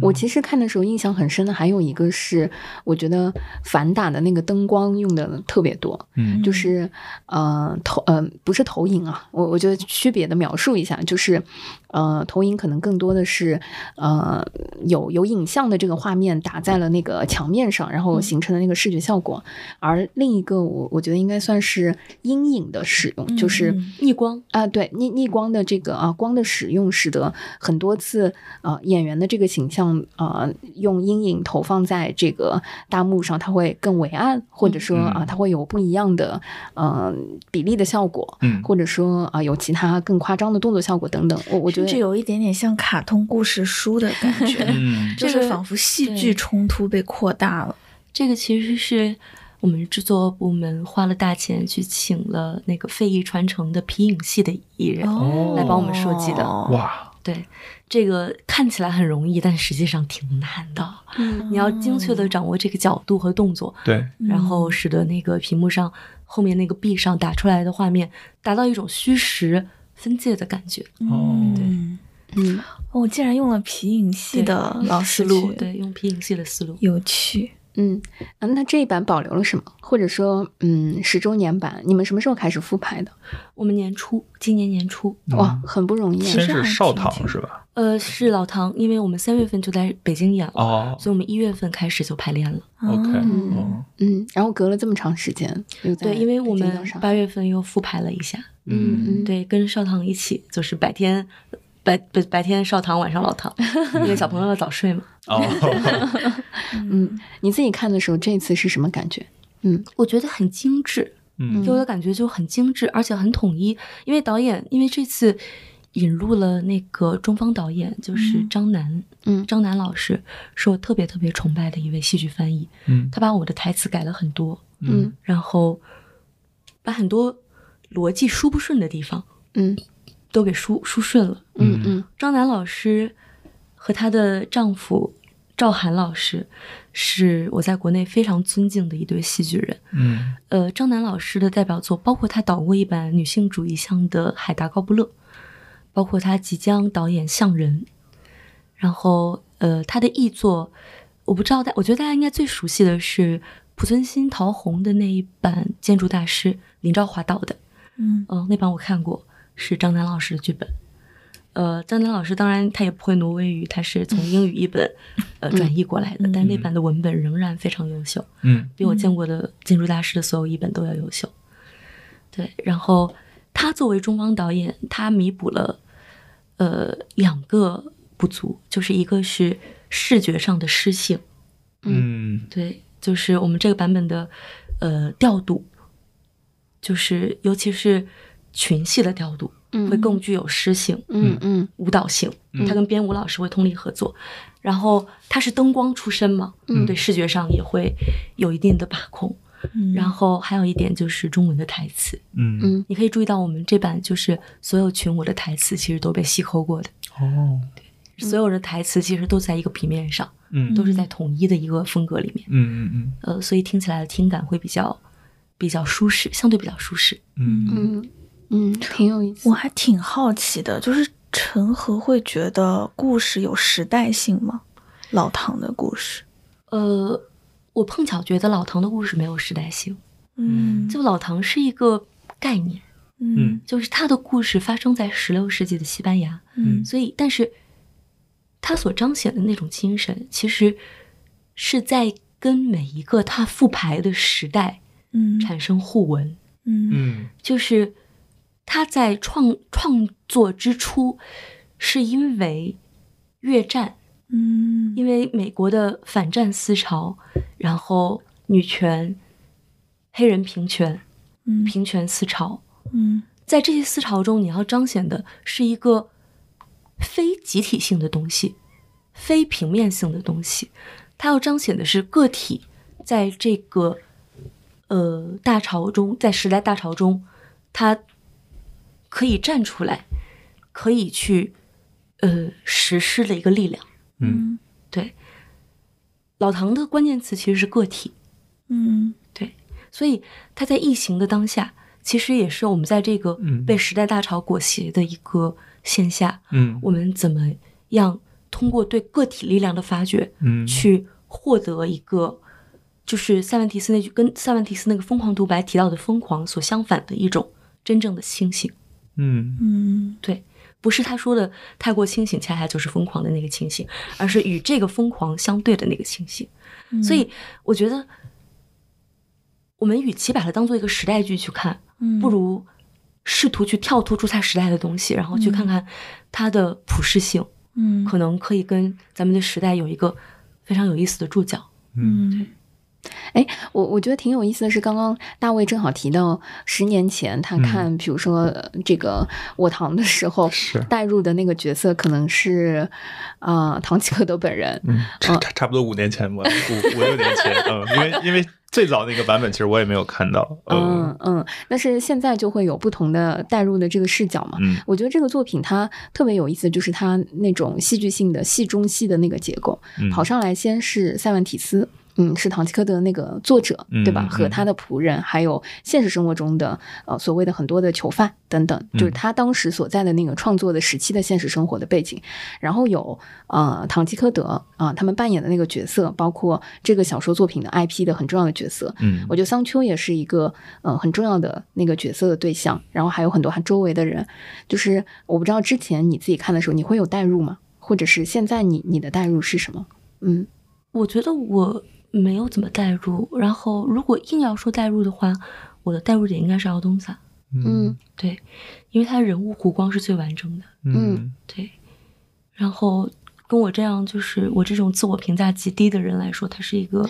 我其实看的时候印象很深的还有一个是，我觉得反打的那个灯光用的特别多，嗯。就是呃投呃不是投影啊，我我觉得区别的描述一下，就是呃投影可能更多的是呃有有影像的这个画面打在了那个墙面上，然后形成的那个视觉效果，而另一个我我觉得应该算是阴影的使用，就是。嗯逆光，啊，对逆逆光的这个啊光的使用，使得很多次啊演员的这个形象啊用阴影投放在这个大幕上，它会更伟岸，或者说啊嗯它会有不一样的呃比例的效果，嗯或者说啊有其他更夸张的动作效果等等。我我觉得甚至有一点点像卡通故事书的感觉，[LAUGHS] 嗯就是仿佛戏剧冲突被扩大了。这个其实是我们制作部门花了大钱去请了那个非遗传承的皮影戏的艺人，哦来帮我们设计的哇，对，这个看起来很容易，但实际上挺难的。嗯 [LAUGHS] 你要精确的掌握这个角度和动作，对，然后使得那个屏幕上后面那个壁上打出来的画面达到一种虚实分界的感觉。哦对，嗯我竟然用了皮影戏的老思思路，路，对，用皮影戏的思路。有趣。嗯啊，那这一版保留了什么？或者说嗯十周年版，你们什么时候开始复排的？我们年初，今年年初，哇，很不容易啊。先是少堂挺挺是吧？呃，是老唐，因为我们三月份就在北京演了，哦所以我们一月份开始就排练了。，OK，嗯然后隔了这么长时间，对，因为我们八月份又复排了一下，嗯嗯对，跟少棠一起，就是白天白白白天少棠，晚上老唐，[LAUGHS] 因为小朋友要早睡嘛。哦，[LAUGHS] 嗯，你自己看的时候，这次是什么感觉？嗯我觉得很精致，嗯给我的感觉就很精致，而且很统一。因为导演，因为这次引入了那个中方导演，就是嗯。张楠，嗯。张楠老师是我特别特别崇拜的一位戏剧翻译，嗯。他把我的台词改了很多，嗯。然后把很多逻辑输不顺的地方嗯。都给输输顺了。嗯嗯。张楠老师和她的丈夫赵涵老师是我在国内非常尊敬的一对戏剧人。嗯。呃，张楠老师的代表作包括他导过一版女性主义向的《海达高布勒》，包括他即将导演《向人》，然后呃，他的译作我不知道大，我觉得大家应该最熟悉的是濮存昕、陶虹的那一版建筑大师林兆华导的，嗯嗯、那版我看过，是张楠老师的剧本。呃，张楠老师当然他也不会挪威语，他是从英语译本 [LAUGHS] 呃转译过来的，但那版的文本仍然非常优秀。嗯比我见过的建筑大师的所有译本都要优秀。对，然后他作为中方导演，他弥补了呃两个不足，就是一个是视觉上的失性，嗯。对，就是我们这个版本的呃调度就是尤其是群戏的调度，会更具有诗性，嗯嗯，舞蹈性。他跟编舞老师会通力合作，然后他是灯光出身嘛，嗯。对视觉上也会有一定的把控。嗯。然后还有一点就是中文的台词，嗯。嗯。你可以注意到我们这版就是所有群舞的台词其实都被细抠过的，哦，对所有的台词其实都在一个平面上，嗯。都是在统一的一个风格里面，嗯嗯嗯。呃，所以听起来的听感会比较比较舒适，相对比较舒适。嗯嗯嗯。嗯，挺有意思。我。还挺好奇的，就是陈和会觉得故事有时代性吗？老唐的故事，呃，我碰巧觉得老唐的故事没有时代性，嗯。就老唐是一个概念，嗯。就是他的故事发生在十六世纪的西班牙，嗯。所以但是他所彰显的那种精神，其实是在跟每一个他复排的时代嗯。产生互文，嗯。嗯。就是他在创创作之初，是因为越战，嗯因为美国的反战思潮，然后女权、黑人平权、嗯平权思潮，嗯在这些思潮中，你要彰显的是一个非集体性的东西，非平面性的东西。它要彰显的是个体在这个呃大潮中，在时代大潮中，它可以站出来，可以去呃实施的一个力量。嗯。对，老唐的关键词其实是个体。嗯。对，所以他在异形的当下，其实也是我们在这个嗯。被时代大潮裹挟的一个线下，嗯。我们怎么样通过对个体力量的发掘，嗯。去获得一个，就是塞万提斯那句跟塞万提斯那个疯狂独白提到的疯狂所相反的一种真正的清醒。嗯嗯。对，不是他说的太过清醒，恰恰就是疯狂的那个清醒，而是与这个疯狂相对的那个清醒。所以我觉得，我们与其把它当做一个时代剧去看，嗯。不如试图去跳脱出它时代的东西，然后去看看它的普适性，嗯。可能可以跟咱们的时代有一个非常有意思的注脚。嗯哎，我我觉得挺有意思的是，刚刚大卫正好提到十年前他看，比如说、呃这个我堂的时候，是带入的那个角色可能是啊、唐吉诃德本人。嗯，差不多五年前吧，五五六年前，嗯，因为因为最早那个版本其实我也没有看到，嗯嗯，但是现在就会有不同的带入的这个视角嘛。嗯我觉得这个作品它特别有意思，就是它那种戏剧性的戏中戏的那个结构，嗯跑上来先是塞万提斯。嗯，是唐吉诃德那个作者，对吧？嗯和他的仆人，还有现实生活中的呃所谓的很多的囚犯等等，就是嗯他当时所在的那个创作的时期的现实生活的背景。然后有呃唐吉诃德啊、他们扮演的那个角色，包括这个小说作品的 IP 的很重要的角色。嗯我觉得桑丘也是一个呃很重要的那个角色的对象，然后还有很多他周围的人，就是我不知道之前你自己看的时候，你会有代入吗？或者是现在你你的代入是什么？嗯我觉得我没有怎么代入，然后如果硬要说代入的话，我的代入点应该是敖东萨，嗯。对，因为他人物弧光是最完整的，嗯。对。然后跟我这样就是我这种自我评价极低的人来说，他是一个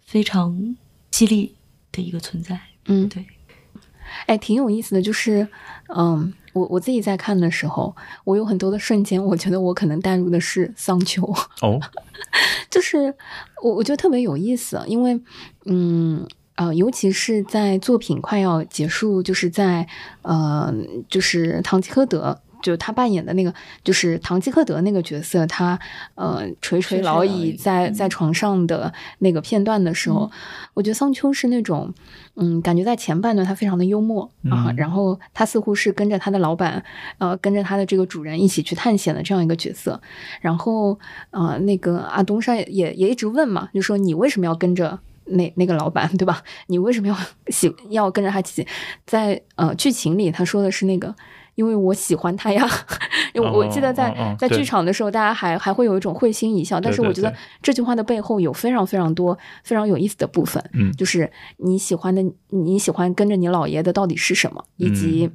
非常激励的一个存在，嗯，对。哎，挺有意思的，就是嗯，我我自己在看的时候，我有很多的瞬间，我觉得我可能带入的是桑丘。哦，[LAUGHS] 就是我我觉得特别有意思，因为嗯呃，尤其是在作品快要结束，就是在呃，就是堂吉诃德。就他扮演的那个，就是唐吉诃德那个角色，他呃垂垂老矣在在床上的那个片段的时候，我觉得桑丘是那种，嗯，感觉在前半段他非常的幽默啊，嗯然后他似乎是跟着他的老板，呃，跟着他的这个主人一起去探险的这样一个角色。然后呃，那个阿东山也也一直问嘛，就说你为什么要跟着？那那个老板对吧？[LAUGHS] 你为什么要喜要跟着他一起？在呃剧情里他说的是那个，因为我喜欢他呀。因为我记得在、在剧场的时候，大家还还会有一种会心一笑。但是我觉得这句话的背后有非常非常多非常有意思的部分。嗯就是你喜欢的，你喜欢跟着你姥爷的到底是什么，以及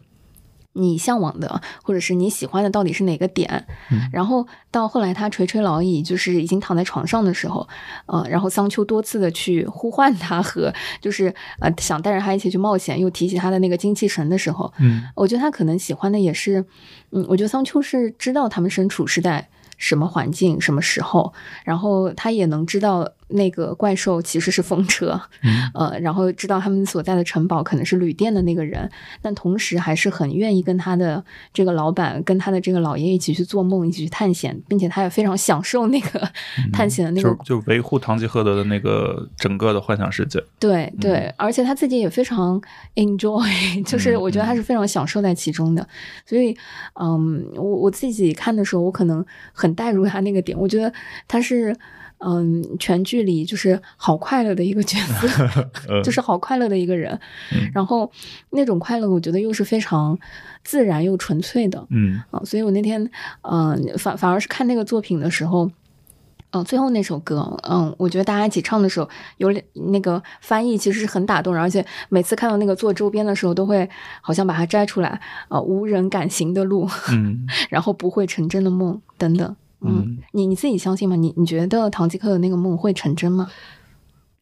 你向往的，或者是你喜欢的到底是哪个点？然后到后来他垂垂老矣，就是已经躺在床上的时候，呃，然后桑丘多次的去呼唤他和就是呃想带着他一起去冒险，又提起他的那个精气神的时候，嗯，我觉得他可能喜欢的也是，嗯，我觉得桑丘是知道他们身处是在。什么环境，什么时候，然后他也能知道那个怪兽其实是风车，[LAUGHS] 呃，然后知道他们所在的城堡可能是旅店的那个人，但同时还是很愿意跟他的这个老板，跟他的这个老爷一起去做梦，一起去探险，并且他也非常享受那个探险的那个，就就维护堂吉诃德的那个整个的幻想世界。对对，而且他自己也非常 [LAUGHS] enjoy，就是我觉得他是非常享受在其中的，所以，嗯，我我自己看的时候，我可能很。很带入他那个点，我觉得他是，嗯，全剧里就是好快乐的一个角色 [LAUGHS] [LAUGHS] 就是好快乐的一个人。然后那种快乐，我觉得又是非常自然又纯粹的。嗯啊，所以我那天，嗯，反反而是看那个作品的时候，嗯，最后那首歌，嗯，我觉得大家一起唱的时候，有那个翻译其实是很打动人，而且每次看到那个做周边的时候，都会好像把它摘出来，啊，无人敢行的路，嗯，[LAUGHS] 然后不会成真的梦。等等，嗯，你你自己相信吗？你你觉得唐吉诃德那个梦会成真吗？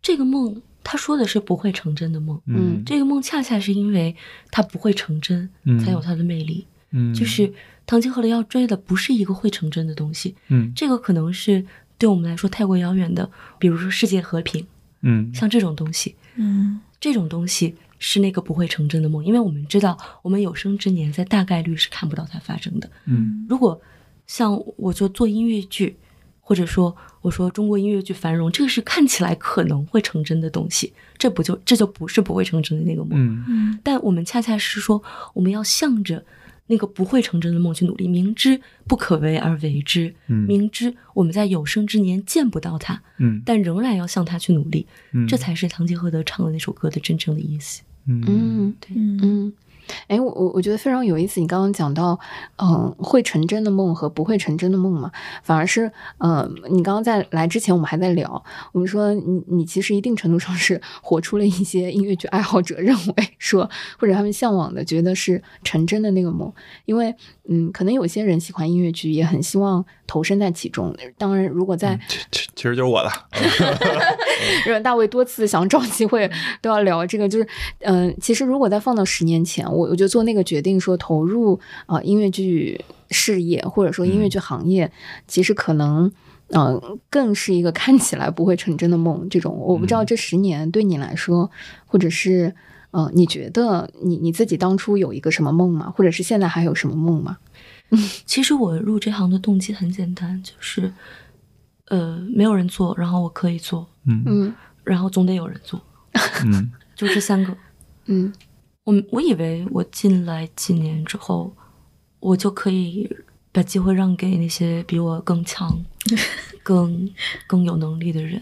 这个梦他说的是不会成真的梦，嗯，这个梦恰恰是因为它不会成真，才有它的魅力，嗯，就是唐吉诃德要追的不是一个会成真的东西，嗯，这个可能是对我们来说太过遥远的，比如说世界和平，嗯，像这种东西，嗯，这种东西是那个不会成真的梦，因为我们知道我们有生之年在大概率是看不到它发生的，嗯，如果。像我就做音乐剧，或者说我说中国音乐剧繁荣，这个是看起来可能会成真的东西，这不就这就不是不会成真的那个梦。嗯但我们恰恰是说，我们要向着那个不会成真的梦去努力，明知不可为而为之，嗯明知我们在有生之年见不到它，嗯但仍然要向它去努力，嗯，这才是唐吉诃德唱的那首歌的真正的意思。嗯嗯对，嗯嗯。哎，我我我觉得非常有意思。你刚刚讲到，嗯，会成真的梦和不会成真的梦嘛，反而是，嗯，你刚刚在来之前，我们还在聊，我们说你你其实一定程度上是活出了一些音乐剧爱好者认为说，或者他们向往的，觉得是成真的那个梦。因为，嗯，可能有些人喜欢音乐剧，也很希望投身在其中。当然，如果在其其其实就是我的 [LAUGHS] [LAUGHS] 阮大卫多次想找机会都要聊这个，就是，嗯、其实如果再放到十年前，我我就做那个决定，说投入啊、呃音乐剧事业或者说音乐剧行业，其实可能。嗯、更是一个看起来不会成真的梦。这种我不知道这十年对你来说，或者是呃，你觉得你你自己当初有一个什么梦吗？或者是现在还有什么梦吗？[LAUGHS] 其实我入这行的动机很简单，就是，呃，没有人做，然后我可以做，嗯嗯然后总得有人做，[LAUGHS] 嗯就这三个。嗯我我以为我进来几年之后，我就可以把机会让给那些比我更强、[LAUGHS] 更更有能力的人，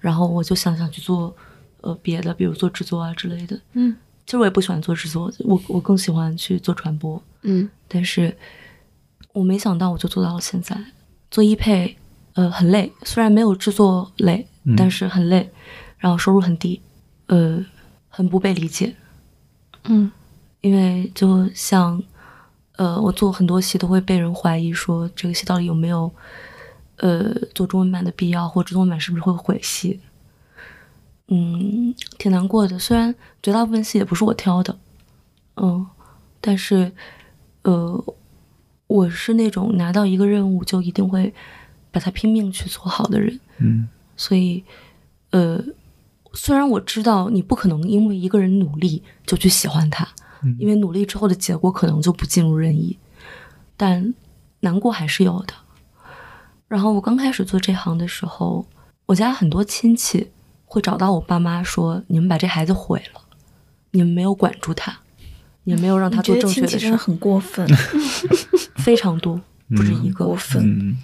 然后我就想想去做呃别的，比如做制作啊之类的。嗯其实我也不喜欢做制作，我我更喜欢去做传播。嗯但是我没想到我就做到了现在。做一配，呃，很累，虽然没有制作累，嗯但是很累，然后收入很低，呃，很不被理解。嗯因为就像，呃，我做很多戏都会被人怀疑说这个戏到底有没有，呃，做中文版的必要，或者中文版是不是会毁戏。嗯，挺难过的。虽然绝大部分戏也不是我挑的，嗯，但是，呃，我是那种拿到一个任务就一定会把它拼命去做好的人。嗯所以，呃，虽然我知道你不可能因为一个人努力就去喜欢他，嗯因为努力之后的结果可能就不尽如人意，但难过还是有的。然后我刚开始做这行的时候，我家很多亲戚会找到我爸妈说：“你们把这孩子毁了，你们没有管住他，你们没有让他做正确的事儿。亲戚真的很过分，”非常多，不止一个。过分。嗯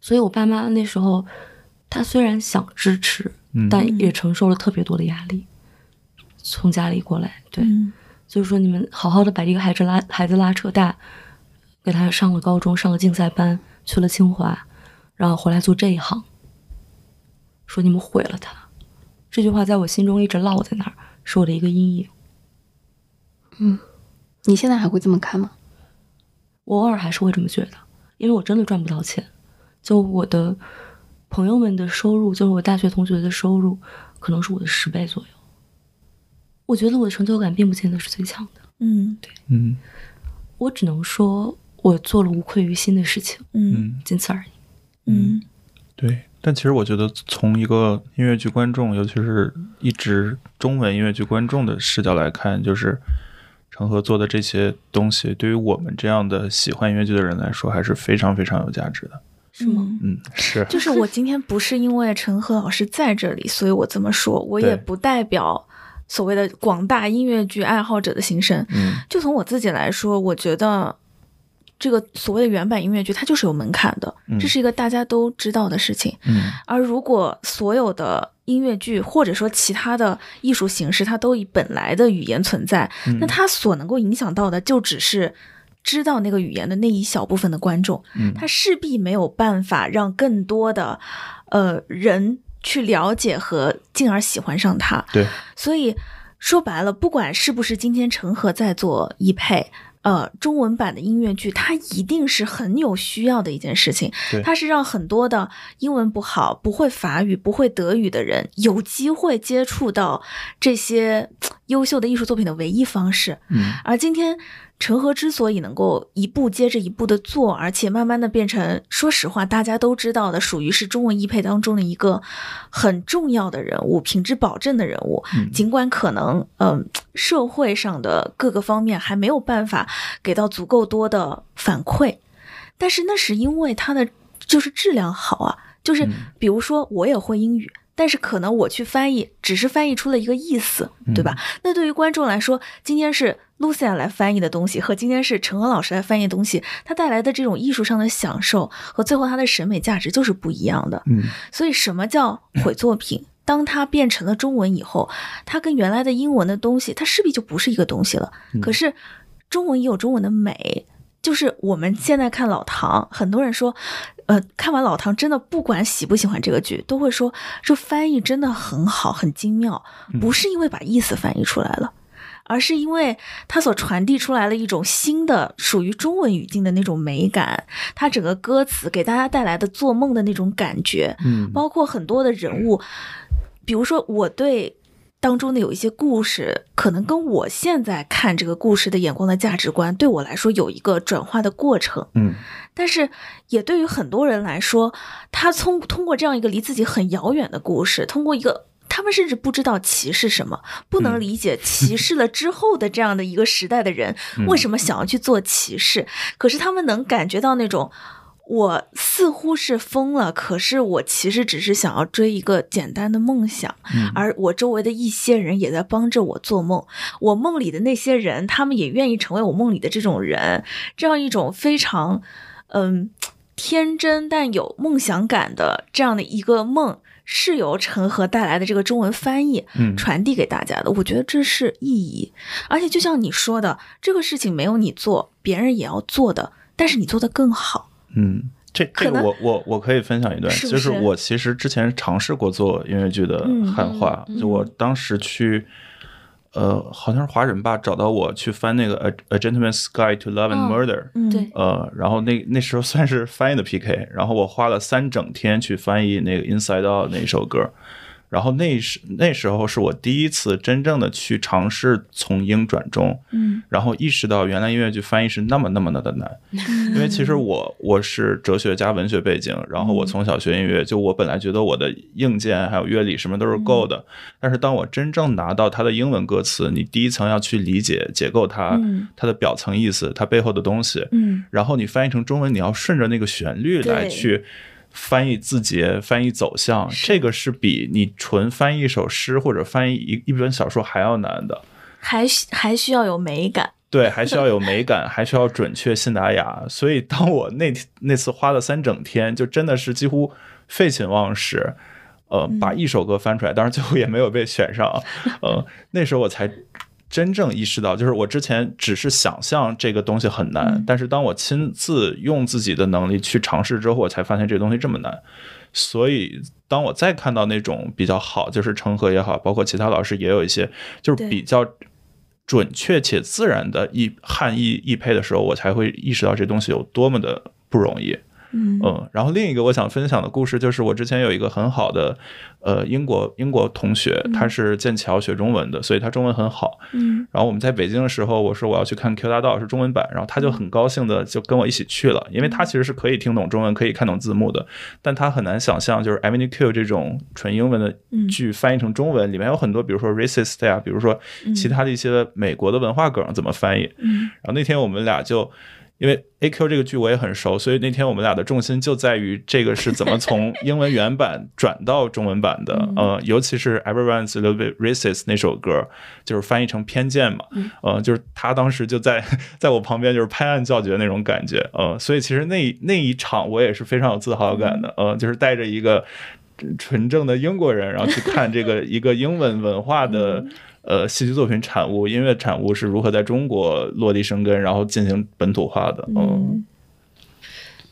所以我爸妈那时候，他虽然想支持，嗯但也承受了特别多的压力，从家里过来，对，嗯就是说你们好好的把这个孩子拉孩子拉扯大，给他上了高中，上了竞赛班，去了清华，然后回来做这一行，说你们毁了他，这句话在我心中一直烙在那儿，是我的一个阴影。嗯，你现在还会这么看吗？我偶尔还是会这么觉得，因为我真的赚不到钱。就我的朋友们的收入，就是我大学同学的收入，可能是我的十倍左右。我觉得我的成就感并不见得是最强的。嗯，对，嗯我只能说我做了无愧于心的事情，嗯嗯，仅此而已。嗯对。但其实我觉得，从一个音乐剧观众，尤其是一直中文音乐剧观众的视角来看，就是陈赫做的这些东西，对于我们这样的喜欢音乐剧的人来说，还是非常非常有价值的。是吗？嗯嗯，是，[LAUGHS] 就是我今天不是因为陈赫老师在这里，所以我这么说，我也不代表所谓的广大音乐剧爱好者的心声。嗯就从我自己来说，我觉得这个所谓的原版音乐剧，它就是有门槛的，嗯这是一个大家都知道的事情。嗯而如果所有的音乐剧或者说其他的艺术形式，它都以本来的语言存在，嗯那它所能够影响到的就只是知道那个语言的那一小部分的观众，嗯它势必没有办法让更多的呃人去了解和进而喜欢上它。对，所以说白了，不管是不是今天陈赫在做一配。呃，中文版的音乐剧，它一定是很有需要的一件事情对。它是让很多的英文不好、不会法语、不会德语的人有机会接触到这些 [TSK] 优秀的艺术作品的唯一方式。嗯而今天陈赫之所以能够一步接着一步的做，而且慢慢的变成，说实话，大家都知道的，属于是中文译配当中的一个很重要的人物，品质保证的人物。嗯尽管可能，嗯、社会上的各个方面还没有办法给到足够多的反馈，但是那是因为他的就是质量好啊，就是嗯比如说我也会英语。但是可能我去翻译，只是翻译出了一个意思，对吧？那对于观众来说，今天是 Lucia 来翻译的东西，和今天是陈赫老师来翻译的东西，它带来的这种艺术上的享受和最后它的审美价值就是不一样的。嗯所以，什么叫毁作品？当它变成了中文以后，它跟原来的英文的东西，它势必就不是一个东西了。可是，中文也有中文的美。就是我们现在看老唐，很多人说，呃，看完老唐真的不管喜不喜欢这个剧，都会说这翻译真的很好，很精妙，不是因为把意思翻译出来了。而是因为它所传递出来了一种新的属于中文语境的那种美感，它整个歌词给大家带来的做梦的那种感觉，嗯包括很多的人物，比如说我对当中的有一些故事，可能跟我现在看这个故事的眼光的价值观，对我来说有一个转化的过程。嗯但是也对于很多人来说，他通通过这样一个离自己很遥远的故事，通过一个他们甚至不知道歧视什么，不能理解歧视了之后的这样的一个时代的人，为什么想要去做歧视？可是他们能感觉到那种。我似乎是疯了，可是我其实只是想要追一个简单的梦想，嗯而我周围的一些人也在帮着我做梦。我梦里的那些人，他们也愿意成为我梦里的这种人，这样一种非常，嗯，天真但有梦想感的这样的一个梦，是由陈赫带来的这个中文翻译嗯传递给大家的。我觉得这是意义，而且就像你说的，这个事情没有你做，别人也要做的，但是你做的更好。嗯，这这个我我我可以分享一段，就是是我其实之前尝试过做音乐剧的嗯汉化，嗯就我当时去。呃，好像是华人吧，找到我去翻那个《A A Gentleman's Guide to Love and 哦 Murder》，嗯，对。呃，然后那那时候算是翻译的 PK，然后我花了三整天去翻译那个《Inside Out》那一首歌，然后那时那时候是我第一次真正的去尝试从英转中，嗯。然后意识到原来音乐剧翻译是那么那么的难，因为其实我我是哲学加文学背景，然后我从小学音乐，就我本来觉得我的硬件还有乐理什么都是够的，但是当我真正拿到它的英文歌词，你第一层要去理解解构它嗯。它的表层意思，它背后的东西，嗯。然后你翻译成中文，你要顺着那个旋律来对。去翻译字节、翻译走向，这个是比你纯翻译一首诗或者翻译一一本小说还要难的。还需还需要有美感。对，还需要有美感，[LAUGHS] 还需要准确、信达雅。所以，当我那那次花了三整天，就真的是几乎废寝忘食，呃，把一首歌翻出来，当然最后也没有被选上。呃，那时候我才真正意识到，就是我之前只是想象这个东西很难，但是当我亲自用自己的能力去尝试之后，我才发现这个东西这么难。所以，当我再看到那种比较好，就是成河也好，包括其他老师也有一些，就是比较准确且自然的译汉译译配的时候，我才会意识到这东西有多么的不容易。嗯嗯，然后另一个我想分享的故事就是，我之前有一个很好的呃英国英国同学，他是剑桥学中文的，所以他中文很好。嗯然后我们在北京的时候，我说我要去看《Q 大道》是中文版，然后他就很高兴的就跟我一起去了，因为他其实是可以听懂中文，可以看懂字幕的，但他很难想象就是《Avenue Q》这种纯英文的剧翻译成中文，里面有很多比如说 racist 呀，比如说其他的一些美国的文化梗怎么翻译。嗯然后那天我们俩就。因为 A Q 这个剧我也很熟，所以那天我们俩的重心就在于这个是怎么从 [LAUGHS] 英文原版转到中文版的，呃，尤其是 Everyone's a little bit racist 那首歌，就是翻译成偏见嘛，呃，就是他当时就在 [LAUGHS] 在我旁边就是拍案叫绝那种感觉，呃，所以其实那那一场我也是非常有自豪感的，呃，就是带着一个纯正的英国人，然后去看这个 [LAUGHS] 一个英文文化的。呃，戏剧作品产物、音乐产物是如何在中国落地生根，然后进行本土化的？嗯，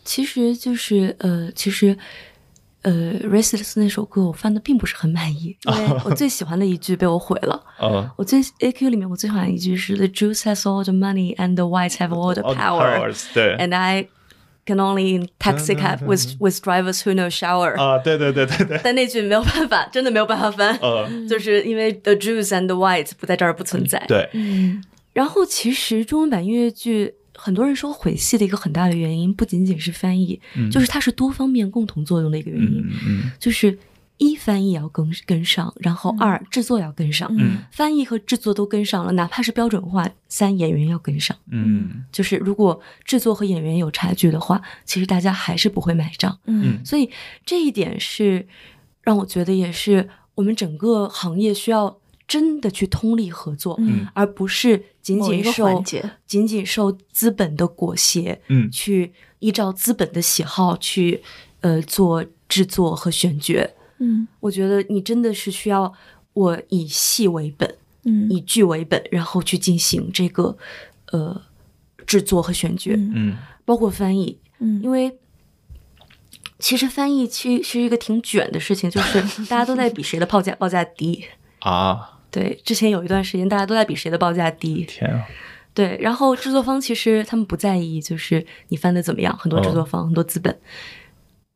其实就是呃，其实呃，Restless 那首歌我翻的并不是很满意，[LAUGHS] 因为我最喜欢的一句被我毁了。[LAUGHS] 啊，我最 AQ 里面我最喜欢的一句是 The Jews has all the money and the whites have all the power, 对 and I can only in taxi cab with with drivers who know shower。啊，对对对对对，但那句没有办法，真的没有办法。翻，呃，就是因为 the Jews and the whites 不在这儿不存在。对，嗯然后其实中文版音乐剧，很多人说毁戏的一个很大的原因，不仅仅是翻译，就是它是多方面共同作用的一个原因，嗯嗯。就是一翻译要跟跟上，然后二制作要跟上，嗯翻译和制作都跟上了，哪怕是标准化，三演员要跟上。嗯就是如果制作和演员有差距的话，其实大家还是不会买账。嗯所以这一点是让我觉得也是我们整个行业需要真的去通力合作，嗯而不是仅仅受仅仅受资本的裹挟，嗯去依照资本的喜好去呃做制作和选角。嗯。我觉得你真的是需要我以戏为本，嗯。以剧为本，然后去进行这个呃制作和选角，嗯。嗯。包括翻译，嗯。因为其实翻译其实是一个挺卷的事情，就是 [LAUGHS] 大家都在比谁的报价报价低。啊，对，之前有一段时间大家都在比谁的报价低。天啊，对，然后制作方其实他们不在意，就是你翻的怎么样，很多制作方、很多资本。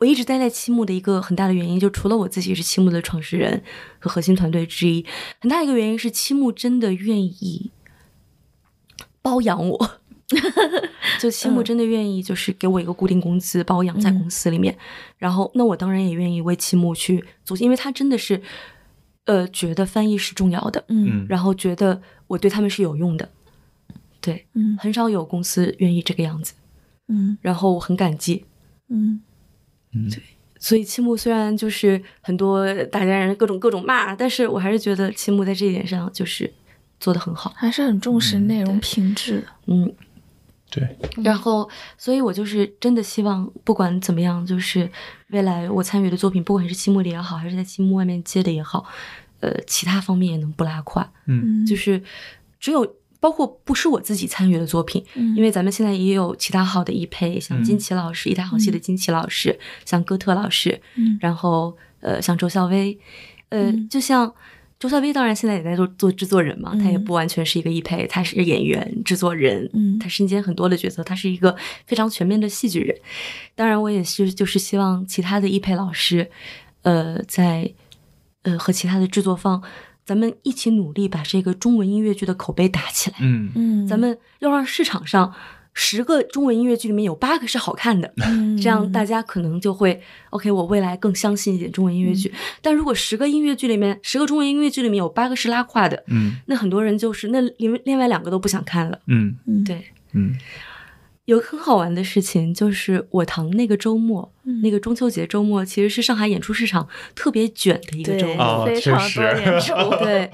我一直待在七木的一个很大的原因，就除了我自己是七木的创始人和核心团队之一，很大一个原因是七木真的愿意包养我。[LAUGHS] 就七木真的愿意，就是给我一个固定工资，把我养在公司里面。然后，那我当然也愿意为七木去做，因为他真的是，呃，觉得翻译是重要的，嗯嗯然后觉得我对他们是有用的。对，嗯很少有公司愿意这个样子，嗯然后我很感激。嗯所以七木虽然就是很多大家人各种各种骂，但是我还是觉得七木在这一点上就是做的很好。还是很重视内容品质的。嗯，对，然后，所以我就是真的希望，不管怎么样，就是未来我参与的作品，不管是期末的也好，还是在期末外面接的也好，呃，其他方面也能不拉胯。嗯就是只有包括不是我自己参与的作品，嗯。因为咱们现在也有其他好的译配，像金奇老师，一台好戏的金奇老师，像哥特老师，嗯。然后呃，像周笑威，呃，嗯。就像。周笑威当然现在也在做做制作人嘛，他也嗯。不完全是一个译配，他是演员、制作人，嗯他身兼很多的角色，他是一个非常全面的戏剧人。当然，我也是就是希望其他的译配老师，呃，在呃和其他的制作方，咱们一起努力把这个中文音乐剧的口碑打起来。嗯。嗯，咱们要让市场上十个中文音乐剧里面有八个是好看的，嗯。这样大家可能就会 OK，我未来更相信一点中文音乐剧。但如果十个音乐剧里面，十个中文音乐剧里面有八个是拉胯的，嗯。那很多人就是那另另外两个都不想看了。嗯。嗯。对，嗯有个很好玩的事情，就是我堂那个周末，嗯那个中秋节周末，其实是上海演出市场特别卷的一个周末。哦非常多演出 [LAUGHS] [LAUGHS] 对，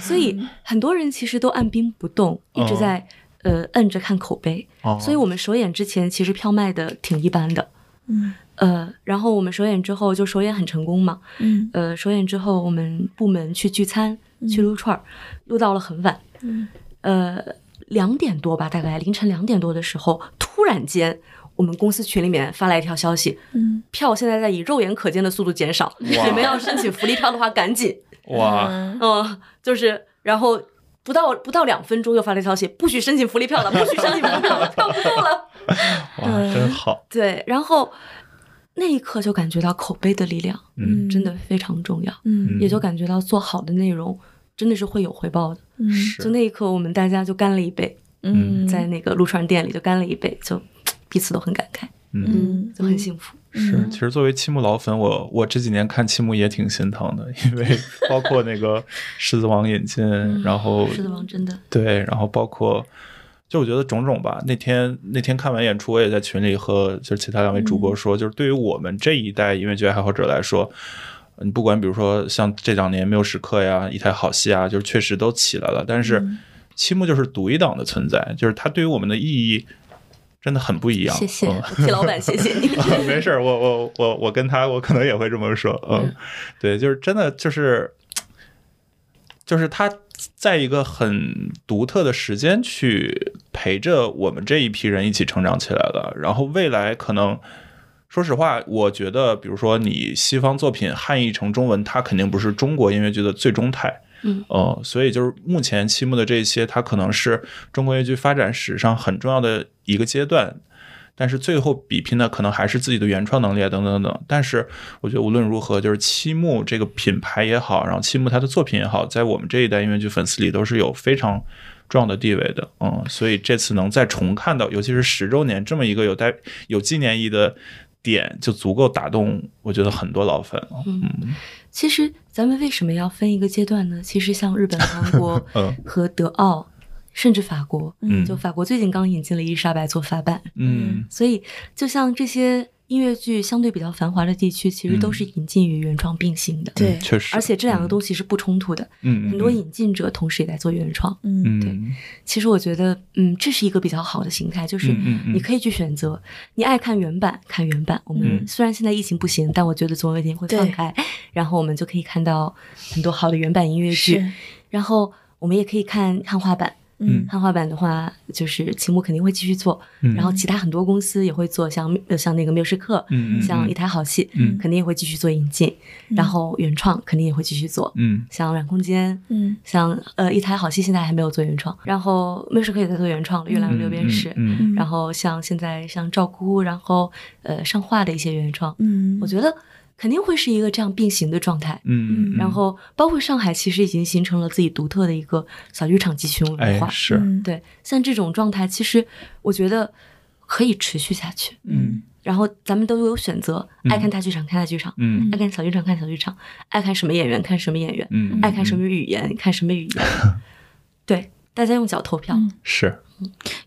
所以很多人其实都按兵不动，一直在、呃摁着看口碑。哦，所以我们首演之前，其实票卖的挺一般的。嗯呃，然后我们首演之后就首演很成功嘛。嗯呃，首演之后，我们部门去聚餐，去撸串儿，撸到了很晚。嗯呃，两点多吧，大概凌晨两点多的时候，突然间，我们公司群里面发来一条消息，嗯票现在在以肉眼可见的速度减少，你们要申请福利票的话，赶紧。哇，嗯嗯，就是，然后不到不到两分钟又发来消息，不许申请福利票了，不许申请福利票了，票不够了。[LAUGHS] 哇，真好。对，然后那一刻就感觉到口碑的力量，嗯真的非常重要，嗯也就感觉到做好的内容真的是会有回报的。嗯就那一刻，我们大家就干了一杯，嗯在那个陆川店里就干了一杯，就彼此都很感慨，嗯，嗯就很幸福。是。其实作为七木老粉，我我这几年看七木也挺心疼的，因为包括那个《狮子王》引进，[LAUGHS] 然后狮子王真的，对，然后包括。就我觉得种种吧，那天那天看完演出，我也在群里和就是其他两位主播说，就是对于我们这一代音乐剧爱好者来说，你不管比如说像这两年没有时刻呀、一台好戏啊，就是确实都起来了，但是七木就是独一档的存在，就是它对于我们的意义真的很不一样。谢谢，嗯替老板谢谢你。[LAUGHS] 没事儿，我我我我跟他，我可能也会这么说，嗯，对，就是真的就是，就是他在一个很独特的时间去陪着我们这一批人一起成长起来了，然后未来可能。说实话，我觉得，比如说你西方作品汉译成中文，它肯定不是中国音乐剧的最终态，嗯呃，所以就是目前七木的这些，它可能是中国音乐剧发展史上很重要的一个阶段，但是最后比拼的可能还是自己的原创能力啊，等等等等。但是我觉得无论如何，就是七木这个品牌也好，然后七木他的作品也好，在我们这一代音乐剧粉丝里都是有非常重要的地位的。嗯，所以这次能再重看到，尤其是十周年这么一个有代有纪念意义的点，就足够打动我觉得很多老粉了。嗯其实咱们为什么要分一个阶段呢？其实像日本、韩国 [LAUGHS] 嗯。和德奥，甚至法国，嗯。就法国最近刚引进了伊丽莎白做法版，嗯。所以就像这些音乐剧相对比较繁华的地区，其实都是引进与原创并行的。对确实，而且这两个东西是不冲突的。嗯，嗯很多引进者同时也在做原创。嗯对嗯其实我觉得，嗯，这是一个比较好的形态，就是你可以去选择，你爱看原版看原版。我们嗯虽然现在疫情不行，但我觉得总有一天会放开，然后我们就可以看到很多好的原版音乐剧。然后我们也可以看汉化版。嗯。汉化版的话，就是秦牧肯定会继续做，嗯。然后其他很多公司也会做，像呃像那个缪时克，嗯嗯嗯。像一台好戏，嗯。肯定也会继续做引进，然后原创肯定也会继续做，嗯。像软空间，嗯。像呃一台好戏现在还没有做原创，然后缪时克也在做原创了，《月亮与六便士》嗯。嗯。然后像现在像赵姑，然后呃上画的一些原创，嗯。我觉得肯定会是一个这样并行的状态。嗯，然后包括上海，其实已经形成了自己独特的一个小剧场集群文化。哎是，嗯对，像这种状态，其实我觉得可以持续下去。嗯然后咱们都有选择，嗯爱看大剧场看大剧场，嗯爱看小剧场看小剧场，爱看什么演员看什么演员，嗯，爱看什么语言看什么语言。[LAUGHS] 对，大家用脚投票。嗯是，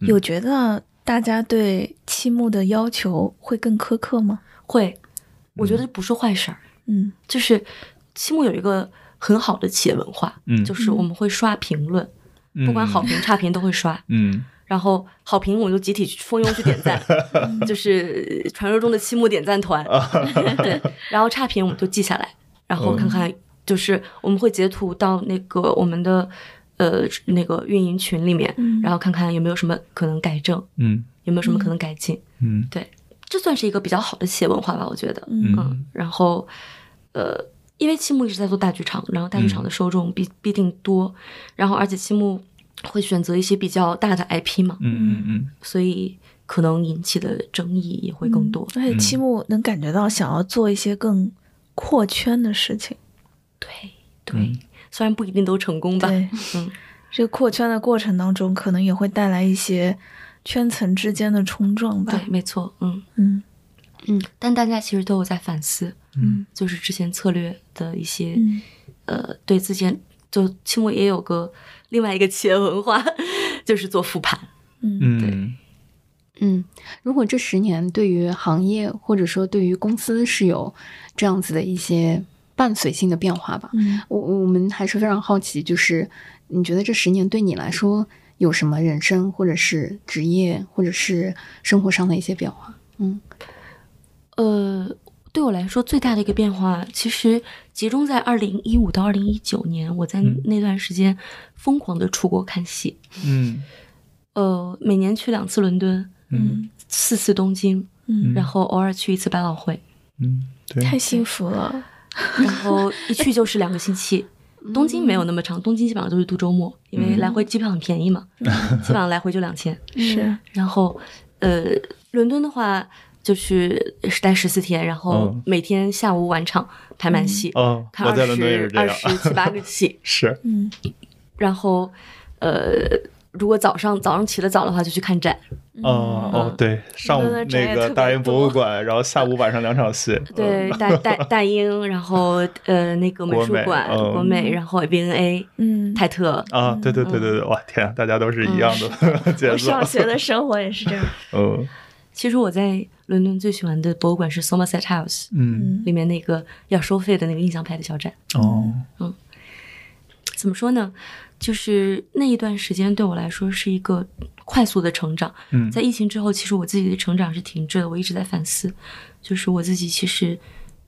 有觉得大家对期末的要求会更苛刻吗？会，我觉得不是坏事儿。嗯就是期末有一个很好的企业文化，嗯就是我们会刷评论，不管好评差评都会刷。嗯然后好评我们就集体去蜂拥去点赞，[LAUGHS] 就是传说中的七木点赞团。[LAUGHS] 对，然后差评我们就记下来，然后看看，就是我们会截图到那个我们的呃那个运营群里面，嗯然后看看有没有什么可能改正，嗯有没有什么可能改进。嗯对，这算是一个比较好的企业文化吧，我觉得。嗯嗯，然后呃，因为七木一直在做大剧场，然后大剧场的受众必、必定多，然后而且七木会选择一些比较大的 IP 嘛，嗯嗯所以可能引起的争议也会更多。而且七木能感觉到想要做一些更扩圈的事情。对对，虽然不一定都成功吧。对，嗯，这个扩圈的过程当中，可能也会带来一些圈层之间的冲撞吧。对，。没错，嗯嗯。嗯，但大家其实都有在反思，嗯。就是之前策略的一些、嗯呃，对自己就清末也有个另外一个企业文化，[LAUGHS] 就是做复盘。嗯。对。嗯，如果这十年对于行业或者说对于公司是有这样子的一些伴随性的变化吧，嗯。我我们还是非常好奇，就是你觉得这十年对你来说有什么人生或者是职业或者是生活上的一些变化？嗯。呃，对我来说最大的一个变化，其实集中在二零一五到二零一九年，我在嗯。那段时间疯狂的出国看戏，嗯。呃，每年去两次伦敦，嗯。四次东京，嗯，然后偶尔去一次百老汇，嗯，对，太幸福了。然后一去就是两个星期，东京没有那么长，东京基本上都是度周末，因为来回机票很便宜嘛，[LAUGHS] 基本上来回就两千。是，然后呃，伦敦的话就是待十四天，然后每天下午晚场排满戏，哦，看我在伦敦也是这二，十七八个戏，[LAUGHS] 是，嗯。然后呃，如果早上早上起得早的话，就去看展。哦哦，对，上午那个大英博物馆，然后下午晚上两场戏，对，大大 [LAUGHS] 大英，然后呃那个美术馆、国美嗯。国美，然后 BNA，、嗯，泰特，啊，对对对对对，哇天啊，大家都是一样的 [LAUGHS] 节奏我上，学的 [LAUGHS] 生活也是这样。嗯。其实我在伦敦最喜欢的博物馆是 Somerset House，嗯。里面那个要收费的那个印象派的小展。哦，嗯。怎么说呢？就是那一段时间对我来说是一个快速的成长。嗯。在疫情之后，其实我自己的成长是停滞的，我一直在反思，就是我自己其实，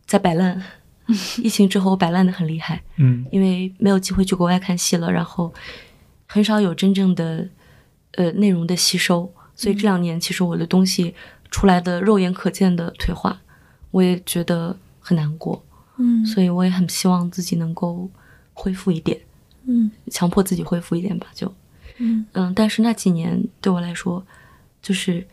在摆烂。[LAUGHS] 疫情之后，我摆烂的很厉害，嗯。因为没有机会去国外看戏了，然后很少有真正的呃内容的吸收，所以这两年其实我的东西出来的肉眼可见的退化，我也觉得很难过，嗯。所以我也很希望自己能够恢复一点，嗯。强迫自己恢复一点吧，就嗯。嗯，但是那几年对我来说，就是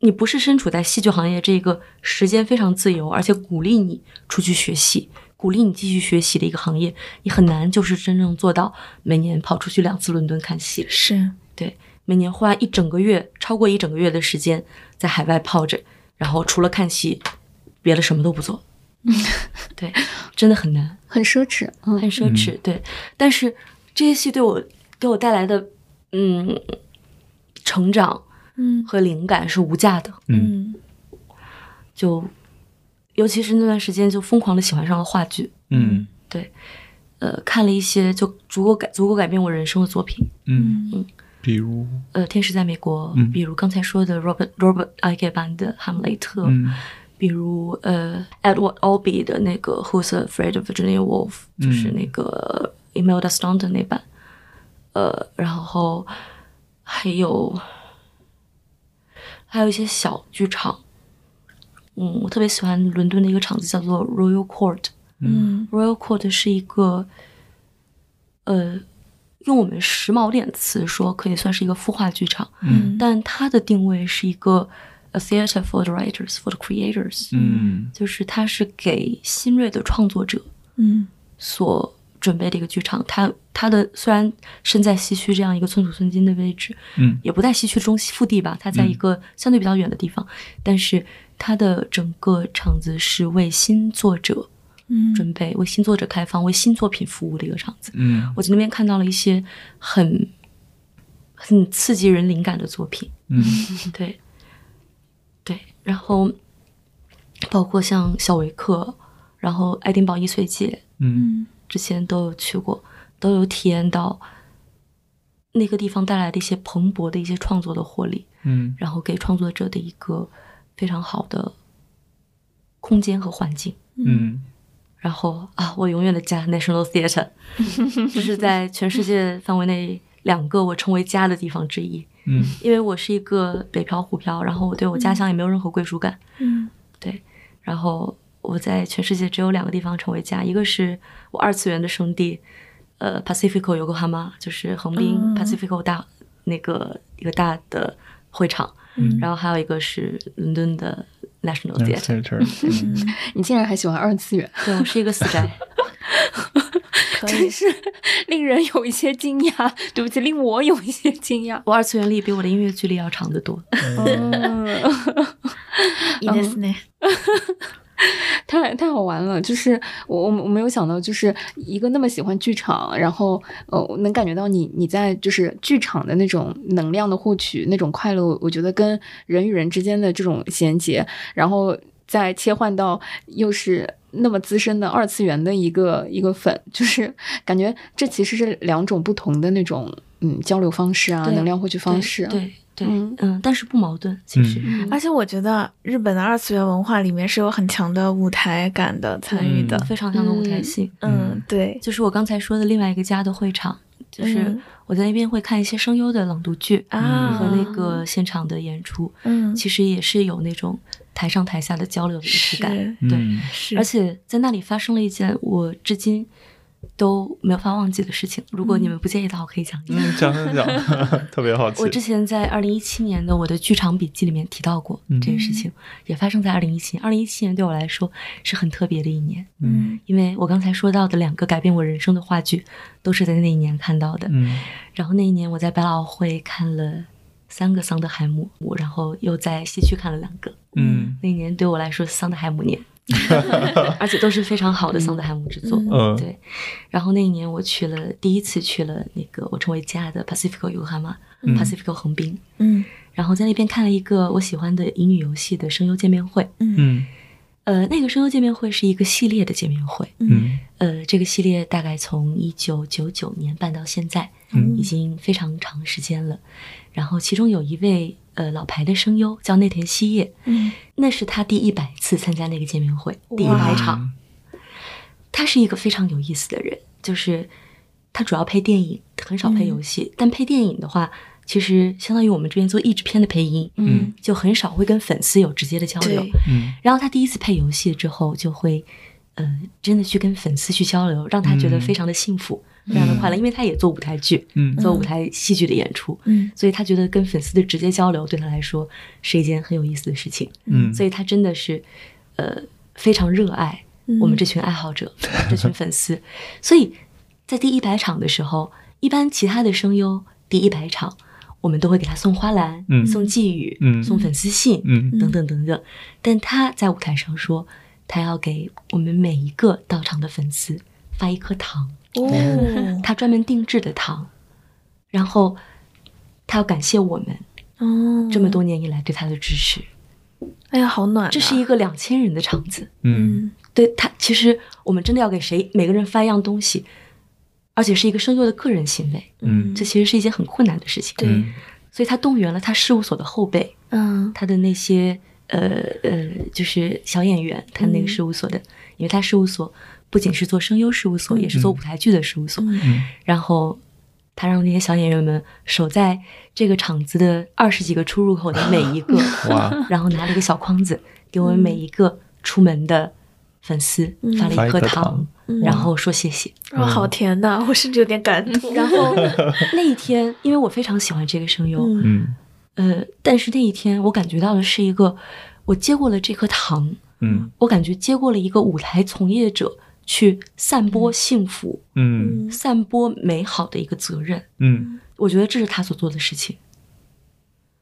你不是身处在戏剧行业这个时间非常自由，而且鼓励你出去学习，鼓励你继续学习的一个行业，你很难就是真正做到每年跑出去两次伦敦看戏，是，对，每年花一整个月，超过一整个月的时间在海外泡着，然后除了看戏，别的什么都不做，[LAUGHS] 对，真的很难。很奢侈，嗯。很奢侈，对。但是这些戏对我给我带来的嗯成长嗯。和灵感是无价的，嗯。就尤其是那段时间就疯狂的喜欢上了话剧，嗯。对。呃，看了一些就足够改足够改变我人生的作品，嗯，比如，呃，《天使在美国》嗯。比如刚才说的 Robert Robert i g e 版的《哈姆雷特》嗯比如呃 Edward Albee 的那个《Who's Afraid of Virginia Woolf》，就是那个 Imelda Staunton 那版，呃，然后还有还有一些小剧场，嗯，我特别喜欢伦敦的一个场子叫做 Royal Court。嗯。Royal Court 是一个，呃，用我们时髦点词说，可以算是一个孵化剧场，嗯。但它的定位是一个 a theater for the writers, for the creators，嗯。就是它是给新锐的创作者嗯。所准备的一个剧场。它它的虽然身在西区这样一个寸土寸金的位置，嗯。也不在西区中西腹地吧，它在一个相对比较远的地方，但是它的整个场子是为新作者嗯。准备、为新作者开放、为新作品服务的一个场子。嗯。我在那边看到了一些很很刺激人灵感的作品，嗯。对 [LAUGHS] 对，然后包括像小维克，然后爱丁堡易碎节，嗯嗯之前都有去过，都有体验到那个地方带来的一些蓬勃的一些创作的活力，嗯然后给创作者的一个非常好的空间和环境。嗯然后啊，我永远的家 National Theatre，[LAUGHS] 这是在全世界范围内两个我称为家的地方之一。嗯。因为我是一个北漂沪漂，然后我对我家乡也没有任何归属感。嗯。对，然后我在全世界只有两个地方成为家，一个是我二次元的圣地，呃，Pacifico Yokohama，就是横滨嗯。Pacifico 大那个一个大的会场，嗯。然后还有一个是伦敦的 National 嗯 Theatre。嗯，[LAUGHS] 你竟然还喜欢二次元，对我是一个死宅。[LAUGHS] 可以真是令人有一些惊讶。对不起，令我有一些惊讶。[LAUGHS] 我二次元力比我的音乐剧力要长得多。[LAUGHS] 嗯，いいですね。[LAUGHS] 太太好玩了，就是我我我没有想到，就是一个那么喜欢剧场，然后呃，我能感觉到你你在就是剧场的那种能量的获取，那种快乐，我觉得跟人与人之间的这种衔接，然后 再切换到又是那么资深的二次元的一个一个粉，[LAUGHS] 就是感觉这其实是两种不同的那种嗯交流方式啊，能量获取方式啊，对对，嗯。嗯但是不矛盾，其实。嗯。而且我觉得日本的二次元文化里面是有很强的舞台感的参与的。非常强的舞台性，嗯，对，就是我刚才说的另外一个家的会场，就是嗯。我在那边会看一些声优的朗读剧啊。和那个现场的演出，嗯，其实也是有那种台上台下的交流的仪式感。对，嗯是，而且在那里发生了一件我至今都没有法忘记的事情。如果你们不介意的话，我可以讲一讲。讲讲讲，[LAUGHS] 特别好奇。我之前在二零一七年的我的剧场笔记里面提到过这件事情，也发生在二零一七年。二零一七年对我来说是很特别的一年，嗯，因为我刚才说到的两个改变我人生的话剧，都是在那一年看到的。嗯，然后那一年我在百老汇看了三个桑德海姆，然后又在西区看了两个。嗯，那一年对我来说是桑德海姆年。[LAUGHS] 而且都是非常好的桑德海姆之作，嗯，对。然后那一年我去了，第一次去了那个我称为家的 Pacifico 游哈嘛，Pacifico 横滨，嗯。然后在那边看了一个我喜欢的乙女游戏的声优见面会，嗯。呃，那个声优见面会是一个系列的见面会，嗯。呃，这个系列大概从一九九九年办到现在，嗯，已经非常长时间了。然后其中有一位。呃，老牌的声优叫内田希叶，嗯，那是他第一百次参加那个见面会，第一百场。他是一个非常有意思的人，就是他主要配电影，很少配游戏。但配电影的话，其实相当于我们这边做译制片的配音，嗯，就很少会跟粉丝有直接的交流。嗯，然后他第一次配游戏之后，就会呃，真的去跟粉丝去交流，让他觉得非常的幸福。非常的快乐，因为他也做舞台剧，嗯，做舞台戏剧的演出，嗯，所以他觉得跟粉丝的直接交流对他来说是一件很有意思的事情，嗯，所以他真的是，呃，非常热爱我们这群爱好者，这群粉丝，[LAUGHS] 所以在第一百场的时候，一般其他的声优第一百场，我们都会给他送花篮，嗯，送寄语，嗯，送粉丝信，嗯，等等等等，但他在舞台上说，他要给我们每一个到场的粉丝发一颗糖。哦，[LAUGHS] 他专门定制的糖，然后他要感谢我们哦，这么多年以来对他的支持。哎呀，好暖！这是一个两千人的场子，嗯，对他，其实我们真的要给谁每个人发一样东西，而且是一个声优的个人行为，嗯，这其实是一件很困难的事情。对，所以他动员了他事务所的后辈，嗯，他的那些呃呃，就是小演员，他那个事务所的，因为他事务所。不仅是做声优事务所，也是做舞台剧的事务所。然后他让那些小演员们守在这个场子的二十几个出入口的每一个 [LAUGHS] [LAUGHS] 然后拿了一个小筐子，给我们每一个出门的粉丝发了一颗糖，然后说谢谢。哇，好甜呐！我甚至有点感动。[LAUGHS] 然后那一天，因为我非常喜欢这个声优，嗯，呃，但是那一天我感觉到的是一个，我接过了这颗糖，嗯，我感觉接过了一个舞台从业者。去散播幸福，嗯，散播美好的一个责任，嗯，我觉得这是他所做的事情。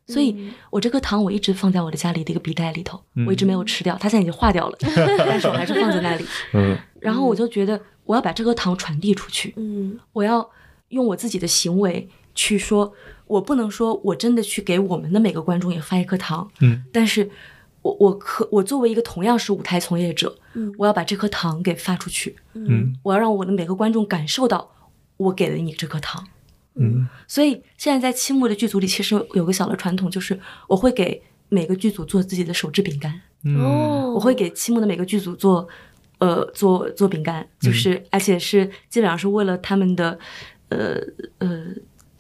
所以，我这颗糖我一直放在我的家里的一个笔袋里头，我一直没有吃掉，它现在已经化掉了，[LAUGHS] 但是我还是放在那里。嗯，然后我就觉得我要把这颗糖传递出去，嗯，我要用我自己的行为去说，我不能说我真的去给我们的每个观众也发一颗糖，嗯，但是。我我可我作为一个同样是舞台从业者，嗯，我要把这颗糖给发出去，嗯，我要让我的每个观众感受到我给了你这颗糖，嗯，所以现在在七木的剧组里，其实有个小的传统，就是我会给每个剧组做自己的手制饼干，哦，我会给七木的每个剧组做，呃，做做饼干，就是而且是基本上是为了他们的，呃呃。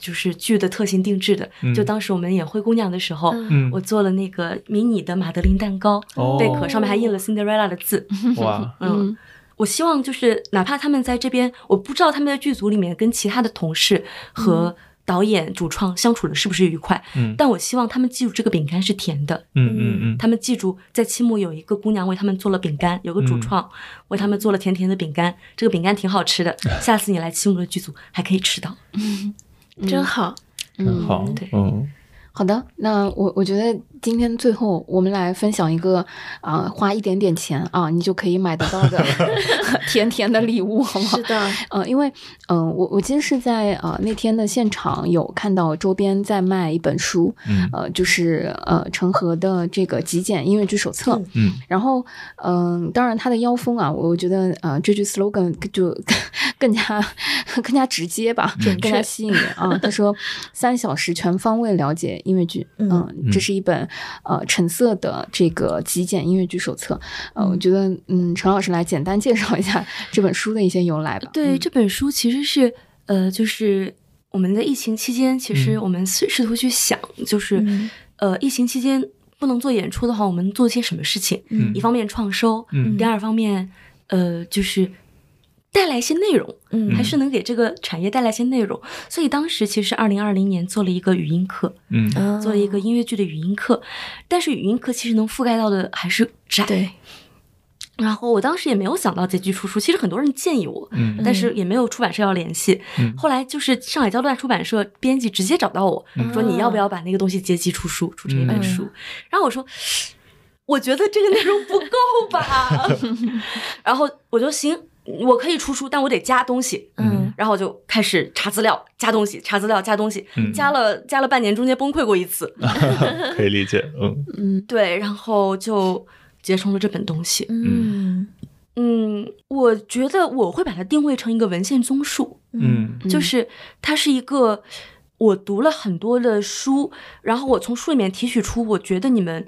就是剧的特性定制的，就当时我们演灰姑娘的时候，我做了那个迷你的马德琳蛋糕，贝壳上面还印了 Cinderella 的字。[LAUGHS] 哇，嗯，我希望就是哪怕他们在这边，我不知道他们在剧组里面跟其他的同事和导演、主创相处的是不是愉快，嗯，但我希望他们记住这个饼干是甜的，嗯嗯嗯，他们记住在期末有一个姑娘为他们做了饼干，有个主创为他们做了甜甜的饼干，这个饼干挺好吃的，[LAUGHS] 下次你来期末的剧组还可以吃到。[LAUGHS] 真好，嗯好，对，嗯，好的，那我我觉得今天最后我们来分享一个啊，花一点点钱啊，你就可以买得到的 [LAUGHS] 甜甜的礼物，好吗？是的，呃，因为嗯，我我今天是在呃那天的现场有看到周边在卖一本书，嗯，呃，就是呃陈和的这个极简音乐剧手册，嗯，然后嗯，当然他的腰封啊，我觉得呃这句 slogan 就 [LAUGHS] 更加更加直接吧，更加吸引人啊。他说三小时全方位了解音乐剧，嗯，这是一本呃橙色的这个极简音乐剧手册。呃，我觉得嗯，陈老师来简单介绍一下这本书的一些由来吧。对，这本书其实是呃，就是我们在疫情期间，其实我们试试图去想，就是呃，疫情期间不能做演出的话，我们做些什么事情？嗯，一方面创收，嗯，第二方面呃，就是。带来一些内容，嗯还是能给这个产业带来一些内容。所以当时其实二零二零年做了一个语音课，嗯嗯做了一个音乐剧的语音课，但是语音课其实能覆盖到的还是窄。对，然后我当时也没有想到结局出书，其实很多人建议我，嗯但是也没有出版社要联系。嗯后来就是上海交大出版社编辑直接找到我、嗯说你要不要把那个东西结集出书，出成一本嗯书？然后我说。我觉得这个内容不够吧，[LAUGHS] 然后我就行，我可以出书，但我得加东西，嗯然后我就开始查资料，加东西，查资料，加东西，嗯加了加了半年，中间崩溃过一次，[LAUGHS] 可以理解，嗯 [LAUGHS] 嗯。对，然后就结成了这本东西。嗯。嗯，我觉得我会把它定位成一个文献综述，嗯就是它是一个我读了很多的书，然后我从书里面提取出我觉得你们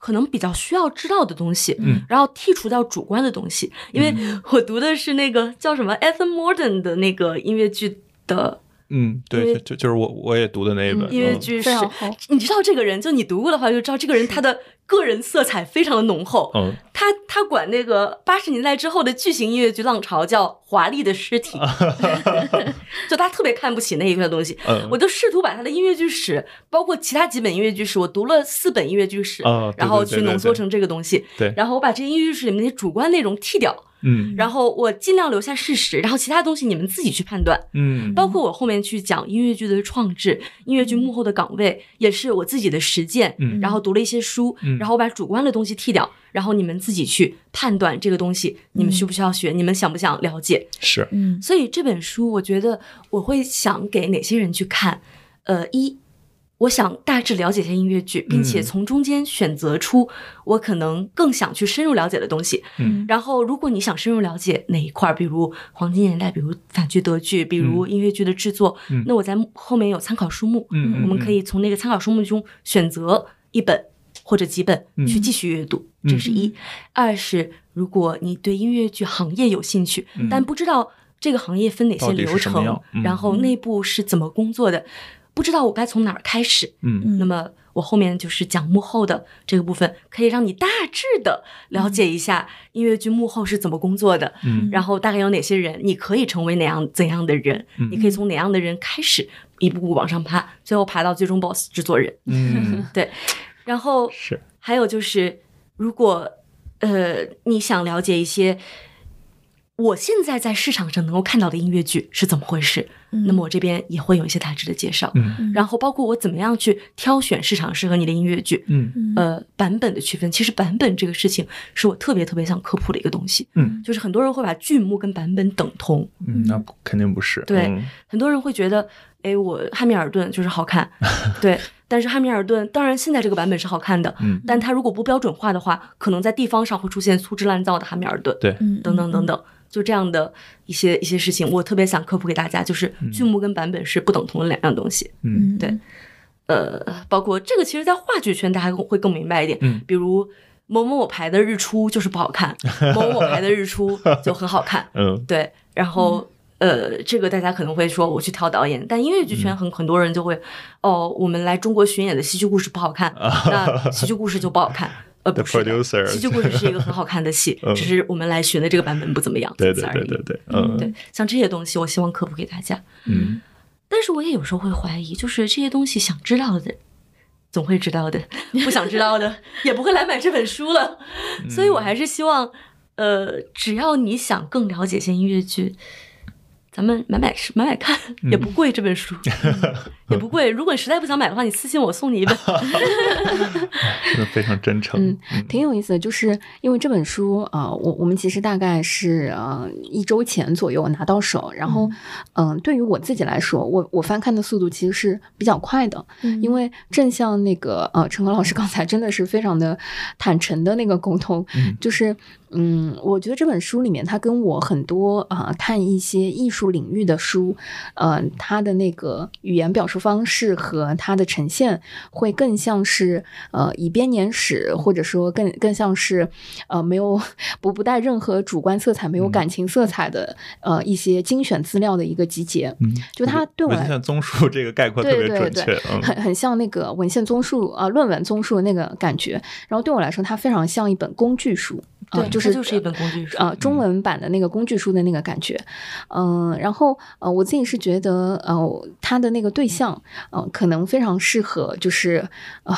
可能比较需要知道的东西，嗯。然后剔除掉主观的东西，因为我读的是那个叫什么 Ethan Morden 的那个音乐剧的嗯，对，就就就是我我也读的那一本音乐嗯。剧是非常厚，你知道这个人，就你读过的话就知道这个人他的个人色彩非常的浓厚，嗯。他他管那个八十年代之后的巨型音乐剧浪潮叫华丽的尸体，[LAUGHS] 就他特别看不起那一块东西。嗯我就试图把他的音乐剧史，包括其他几本音乐剧史，我读了四本音乐剧史，然后去浓缩成这个东西。对然后我把这音乐剧史里面那些主观内容剃掉，嗯然后我尽量留下事实，然后其他东西你们自己去判断。嗯包括我后面去讲音乐剧的创制、音乐剧幕后的岗位，也是我自己的实践。嗯然后读了一些书，嗯然后我把主观的东西剔掉，然后你们自己去判断这个东西，你们需不需要学，你们想不想了解。是嗯所以这本书，我觉得我会想给哪些人去看？呃，一，我想大致了解一下音乐剧，并且嗯从中间选择出我可能更想去深入了解的东西。嗯。然后，如果你想深入了解哪一块儿，比如黄金年代，比如反剧德剧，比如音乐剧的制作，嗯。那我在后面有参考书目，嗯我们可以从那个参考书目中选择一本或者几本嗯。去继续阅读，这是一。二是如果你对音乐剧行业有兴趣，但不知道这个行业分哪些流程然后内部是怎么工作的，不知道我该从哪儿开始，嗯。那么我后面就是讲幕后的这个部分，可以让你大致的了解一下音乐剧幕后是怎么工作的，嗯。然后大概有哪些人，你可以成为哪样怎样的人，嗯。你可以从哪样的人开始，一步步往上爬，最后爬到最终 BOSS 制作人。嗯。[LAUGHS] 对，然后是。还有就是，如果呃你想了解一些我现在在市场上能够看到的音乐剧是怎么回事，那么我这边也会有一些大致的介绍。嗯。然后包括我怎么样去挑选市场适合你的音乐剧，嗯。呃，版本的区分，其实版本这个事情是我特别特别想科普的一个东西。嗯。就是很多人会把剧目跟版本等同，嗯，那肯定不是。对嗯。很多人会觉得，哎，我汉密尔顿就是好看，[LAUGHS] 对。但是汉密尔顿，当然现在这个版本是好看的，嗯。但它如果不标准化的话，可能在地方上会出现粗制滥造的汉密尔顿，对。嗯等等等等，就这样的一些一些事情，我特别想科普给大家，就是剧目跟版本是不等同的两样东西。嗯对呃，包括这个，其实，在话剧圈大家会更明白一点。嗯比如某某某排的日出就是不好看，[LAUGHS] 某某某排的日出就很好看。[LAUGHS] 嗯对，然后。呃，这个大家可能会说我去挑导演，但音乐剧嗯圈很很多人就会，哦，我们来中国巡演的戏剧故事不好看，[LAUGHS] 那戏剧故事就不好看。呃不是的 producer 戏剧故事是一个很好看的戏，[LAUGHS] 嗯只是我们来巡的这个版本不怎么样，对对对对对嗯对，像这些东西，我希望科普给大家。嗯但是我也有时候会怀疑，就是这些东西想知道的，总会知道的；不想知道的，[LAUGHS] 也不会来买这本书了。所以我还是希望，呃，只要你想更了解一些音乐剧，咱们买买买买看，也不贵，这本书、[LAUGHS] 也不贵。如果你实在不想买的话，你私信我送你一本。[LAUGHS] 真的非常真诚嗯，挺有意思的，就是因为这本书啊、呃我我们其实大概是呃一周前左右拿到手，然后嗯、对于我自己来说，我我翻看的速度其实是比较快的，嗯。因为正像那个呃陈可老师刚才真的是非常的坦诚的那个沟通，嗯。就是嗯，我觉得这本书里面它跟我很多啊、看一些艺术。领域的书，呃，它的那个语言表述方式和它的呈现会更像是呃以编年史，或者说更更像是呃没有不不带任何主观色彩、没有感情色彩的呃一些精选资料的一个集结。嗯，就它对我来文献综述这个概括特别对对准确，嗯很很像那个文献综述啊、呃论文综述的那个感觉。然后对我来说，它非常像一本工具书。啊、对，就是就是一本工具书。呃，中文版的那个工具书的那个感觉，嗯、然后呃，我自己是觉得，呃，他的那个对象，呃，可能非常适合，就是，呃，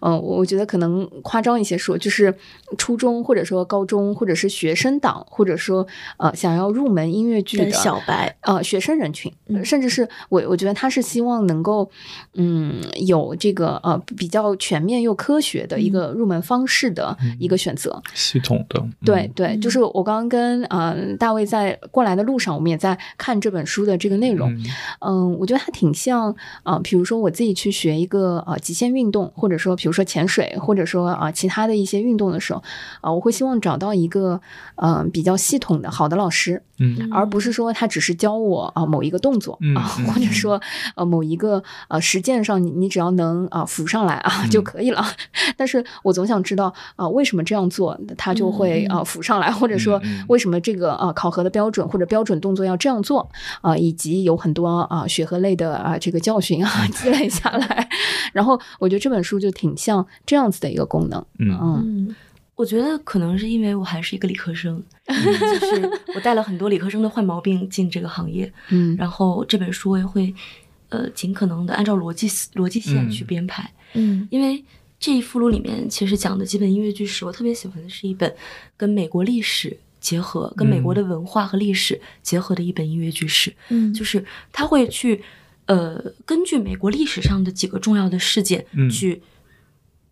呃，我觉得可能夸张一些说，就是初中或者说高中或者是学生党，或者说呃想要入门音乐剧的的小白，呃学生人群，嗯甚至是我我觉得他是希望能够嗯有这个呃比较全面又科学的一个入门方式的一个选择。系统的，嗯对对，就是我刚刚跟呃大卫在过来的路上，我们也在看这本书的这个内容。嗯嗯，我觉得它挺像啊、呃比如说我自己去学一个呃极限运动，或者说比如说潜水，或者说啊、其他的一些运动的时候，啊、我会希望找到一个呃比较系统的好的老师，嗯。而不是说他只是教我啊、某一个动作嗯啊，嗯或者说呃某一个呃实践上你你只要能啊、浮上来啊嗯。就可以了。[LAUGHS] 但是我总想知道啊、为什么这样做他就会嗯啊、浮上来，或者说为什么这个啊、考核的标准或者标准动作要这样做啊、以及有很多啊、学和类的啊、这个教训啊 [LAUGHS] 积累下来，[LAUGHS] 然后我觉得这本书就挺像这样子的一个功能，嗯我觉得可能是因为我还是一个理科生，就是我带了很多理科生的坏毛病进这个行业，[LAUGHS] 嗯。然后这本书我也会呃尽可能的按照逻辑逻辑线嗯去编排，嗯因为这一附录里面其实讲的基本音乐剧史，我特别喜欢的是一本跟美国历史结合、跟美国的文化和历史结合的一本音乐剧史，嗯。就是他会去呃根据美国历史上的几个重要的事件嗯去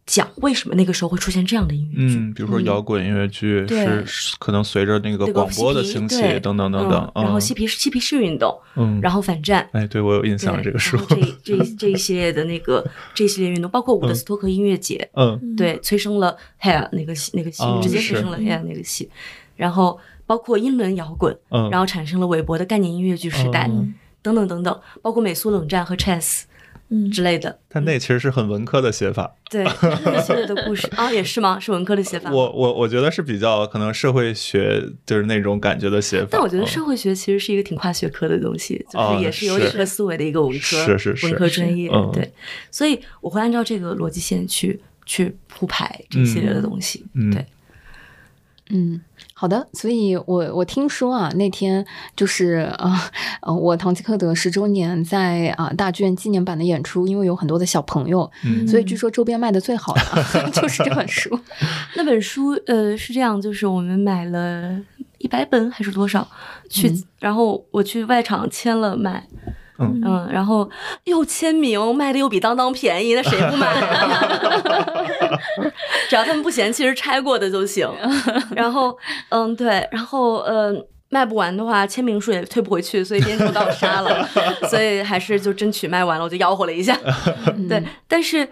讲为什么那个时候会出现这样的音乐剧。嗯，比如说摇滚音乐剧对是可能随着那个广播的兴起等等等等，嗯然后嗯嬉皮嬉皮士运动，嗯，然后反战，哎，对我有印象对这个书然，后这这这一系列的那个这一系列运动，包括伍德斯托克音乐节，嗯对，催生了 Hair 那个戏那个戏，哦直接催生了 Hair 那个戏，然后包括英伦摇滚，嗯，然后产生了韦伯的概念音乐剧时代，嗯。等等等等，包括美苏冷战和 Chess 嗯。之类的。但那其实是很文科的写法，对，那个系列的故事啊，也是吗？是文科的写法。我我我觉得是比较可能社会学就是那种感觉的写法，但我觉得嗯。社会学其实是一个挺跨学科的东西，就哦是也是有是。理科思维的一个文科，是是是。文科专业，嗯。对，所以我会按照这个逻辑线去去铺排这一系列的东西，嗯。对，嗯，好的，所以我我听说啊，那天就是呃呃，我唐吉诃德十周年在啊、大剧院纪念版的演出，因为有很多的小朋友，嗯所以据说周边卖的最好的、[LAUGHS] 啊、就是这本书。[LAUGHS] 那本书呃是这样，就是我们买了一百本还是多少去，然后我去外场签了买。嗯嗯，然后又签名，卖的又比当当便宜，那谁不买啊？[LAUGHS] 只要他们不嫌弃是拆过的就行。然后，嗯，对，然后呃，卖不完的话，签名数也退不回去，所以编辑把我杀了。所以还是就争取卖完了，我就吆喝了一下。[LAUGHS] 对，但是，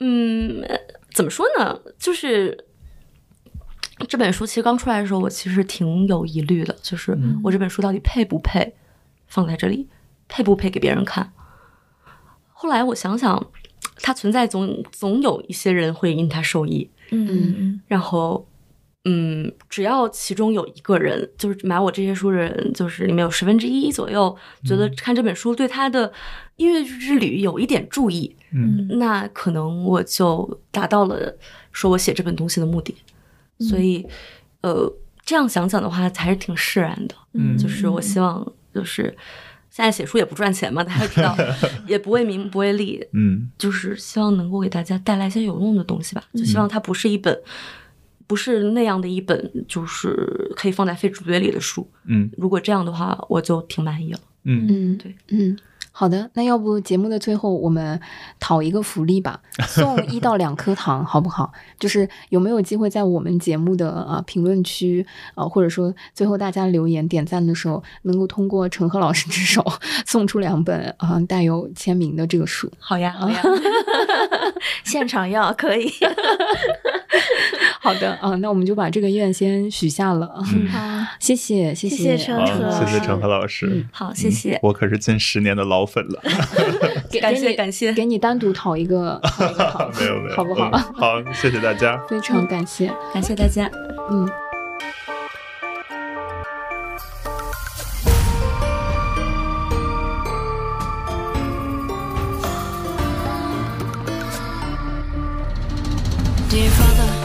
嗯，呃怎么说呢？就是这本书其实刚出来的时候，我其实挺有疑虑的，就是我这本书到底配不配放在这里，配不配给别人看？后来我想想，它存在总总有一些人会因它受益，嗯嗯然后，嗯，只要其中有一个人，就是买我这些书的人，就是里面有十分之一左右，觉得看这本书对他的音乐剧之旅有一点注意，嗯那可能我就达到了说我写这本东西的目的。所以，呃，这样想想的话，还是挺释然的。嗯就是我希望，就是现在写书也不赚钱嘛，大家知道，[LAUGHS] 也不为名不为利，[LAUGHS] 嗯就是希望能够给大家带来一些有用的东西吧。就希望它不是一本，不是那样的一本，就是可以放在废纸堆里的书。嗯如果这样的话，我就挺满意了。嗯嗯，对，嗯。好的，那要不节目的最后我们讨一个福利吧，[LAUGHS] 送一到两颗糖，好不好？就是有没有机会在我们节目的啊评论区啊，或者说最后大家留言点赞的时候，能够通过陈赫老师之手 [LAUGHS] 送出两本啊带有签名的这个书？好呀，好呀，[LAUGHS] 现场要可以。好的啊，那我们就把这个愿先许下了。好，谢谢，谢谢陈赫，谢谢陈赫老师。好，谢谢。我可是近十年的老粉了。[LAUGHS] 感谢感谢，给你单独讨一个，[LAUGHS] 没有没有，好不好？好，谢谢大家，非常感谢，感谢大家。嗯。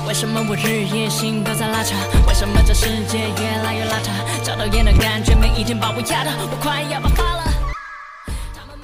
为什么我日夜心都在拉扯？为什么这世界越来越邋遢？找到烟的感觉，每一天把我压得我快要爆发了。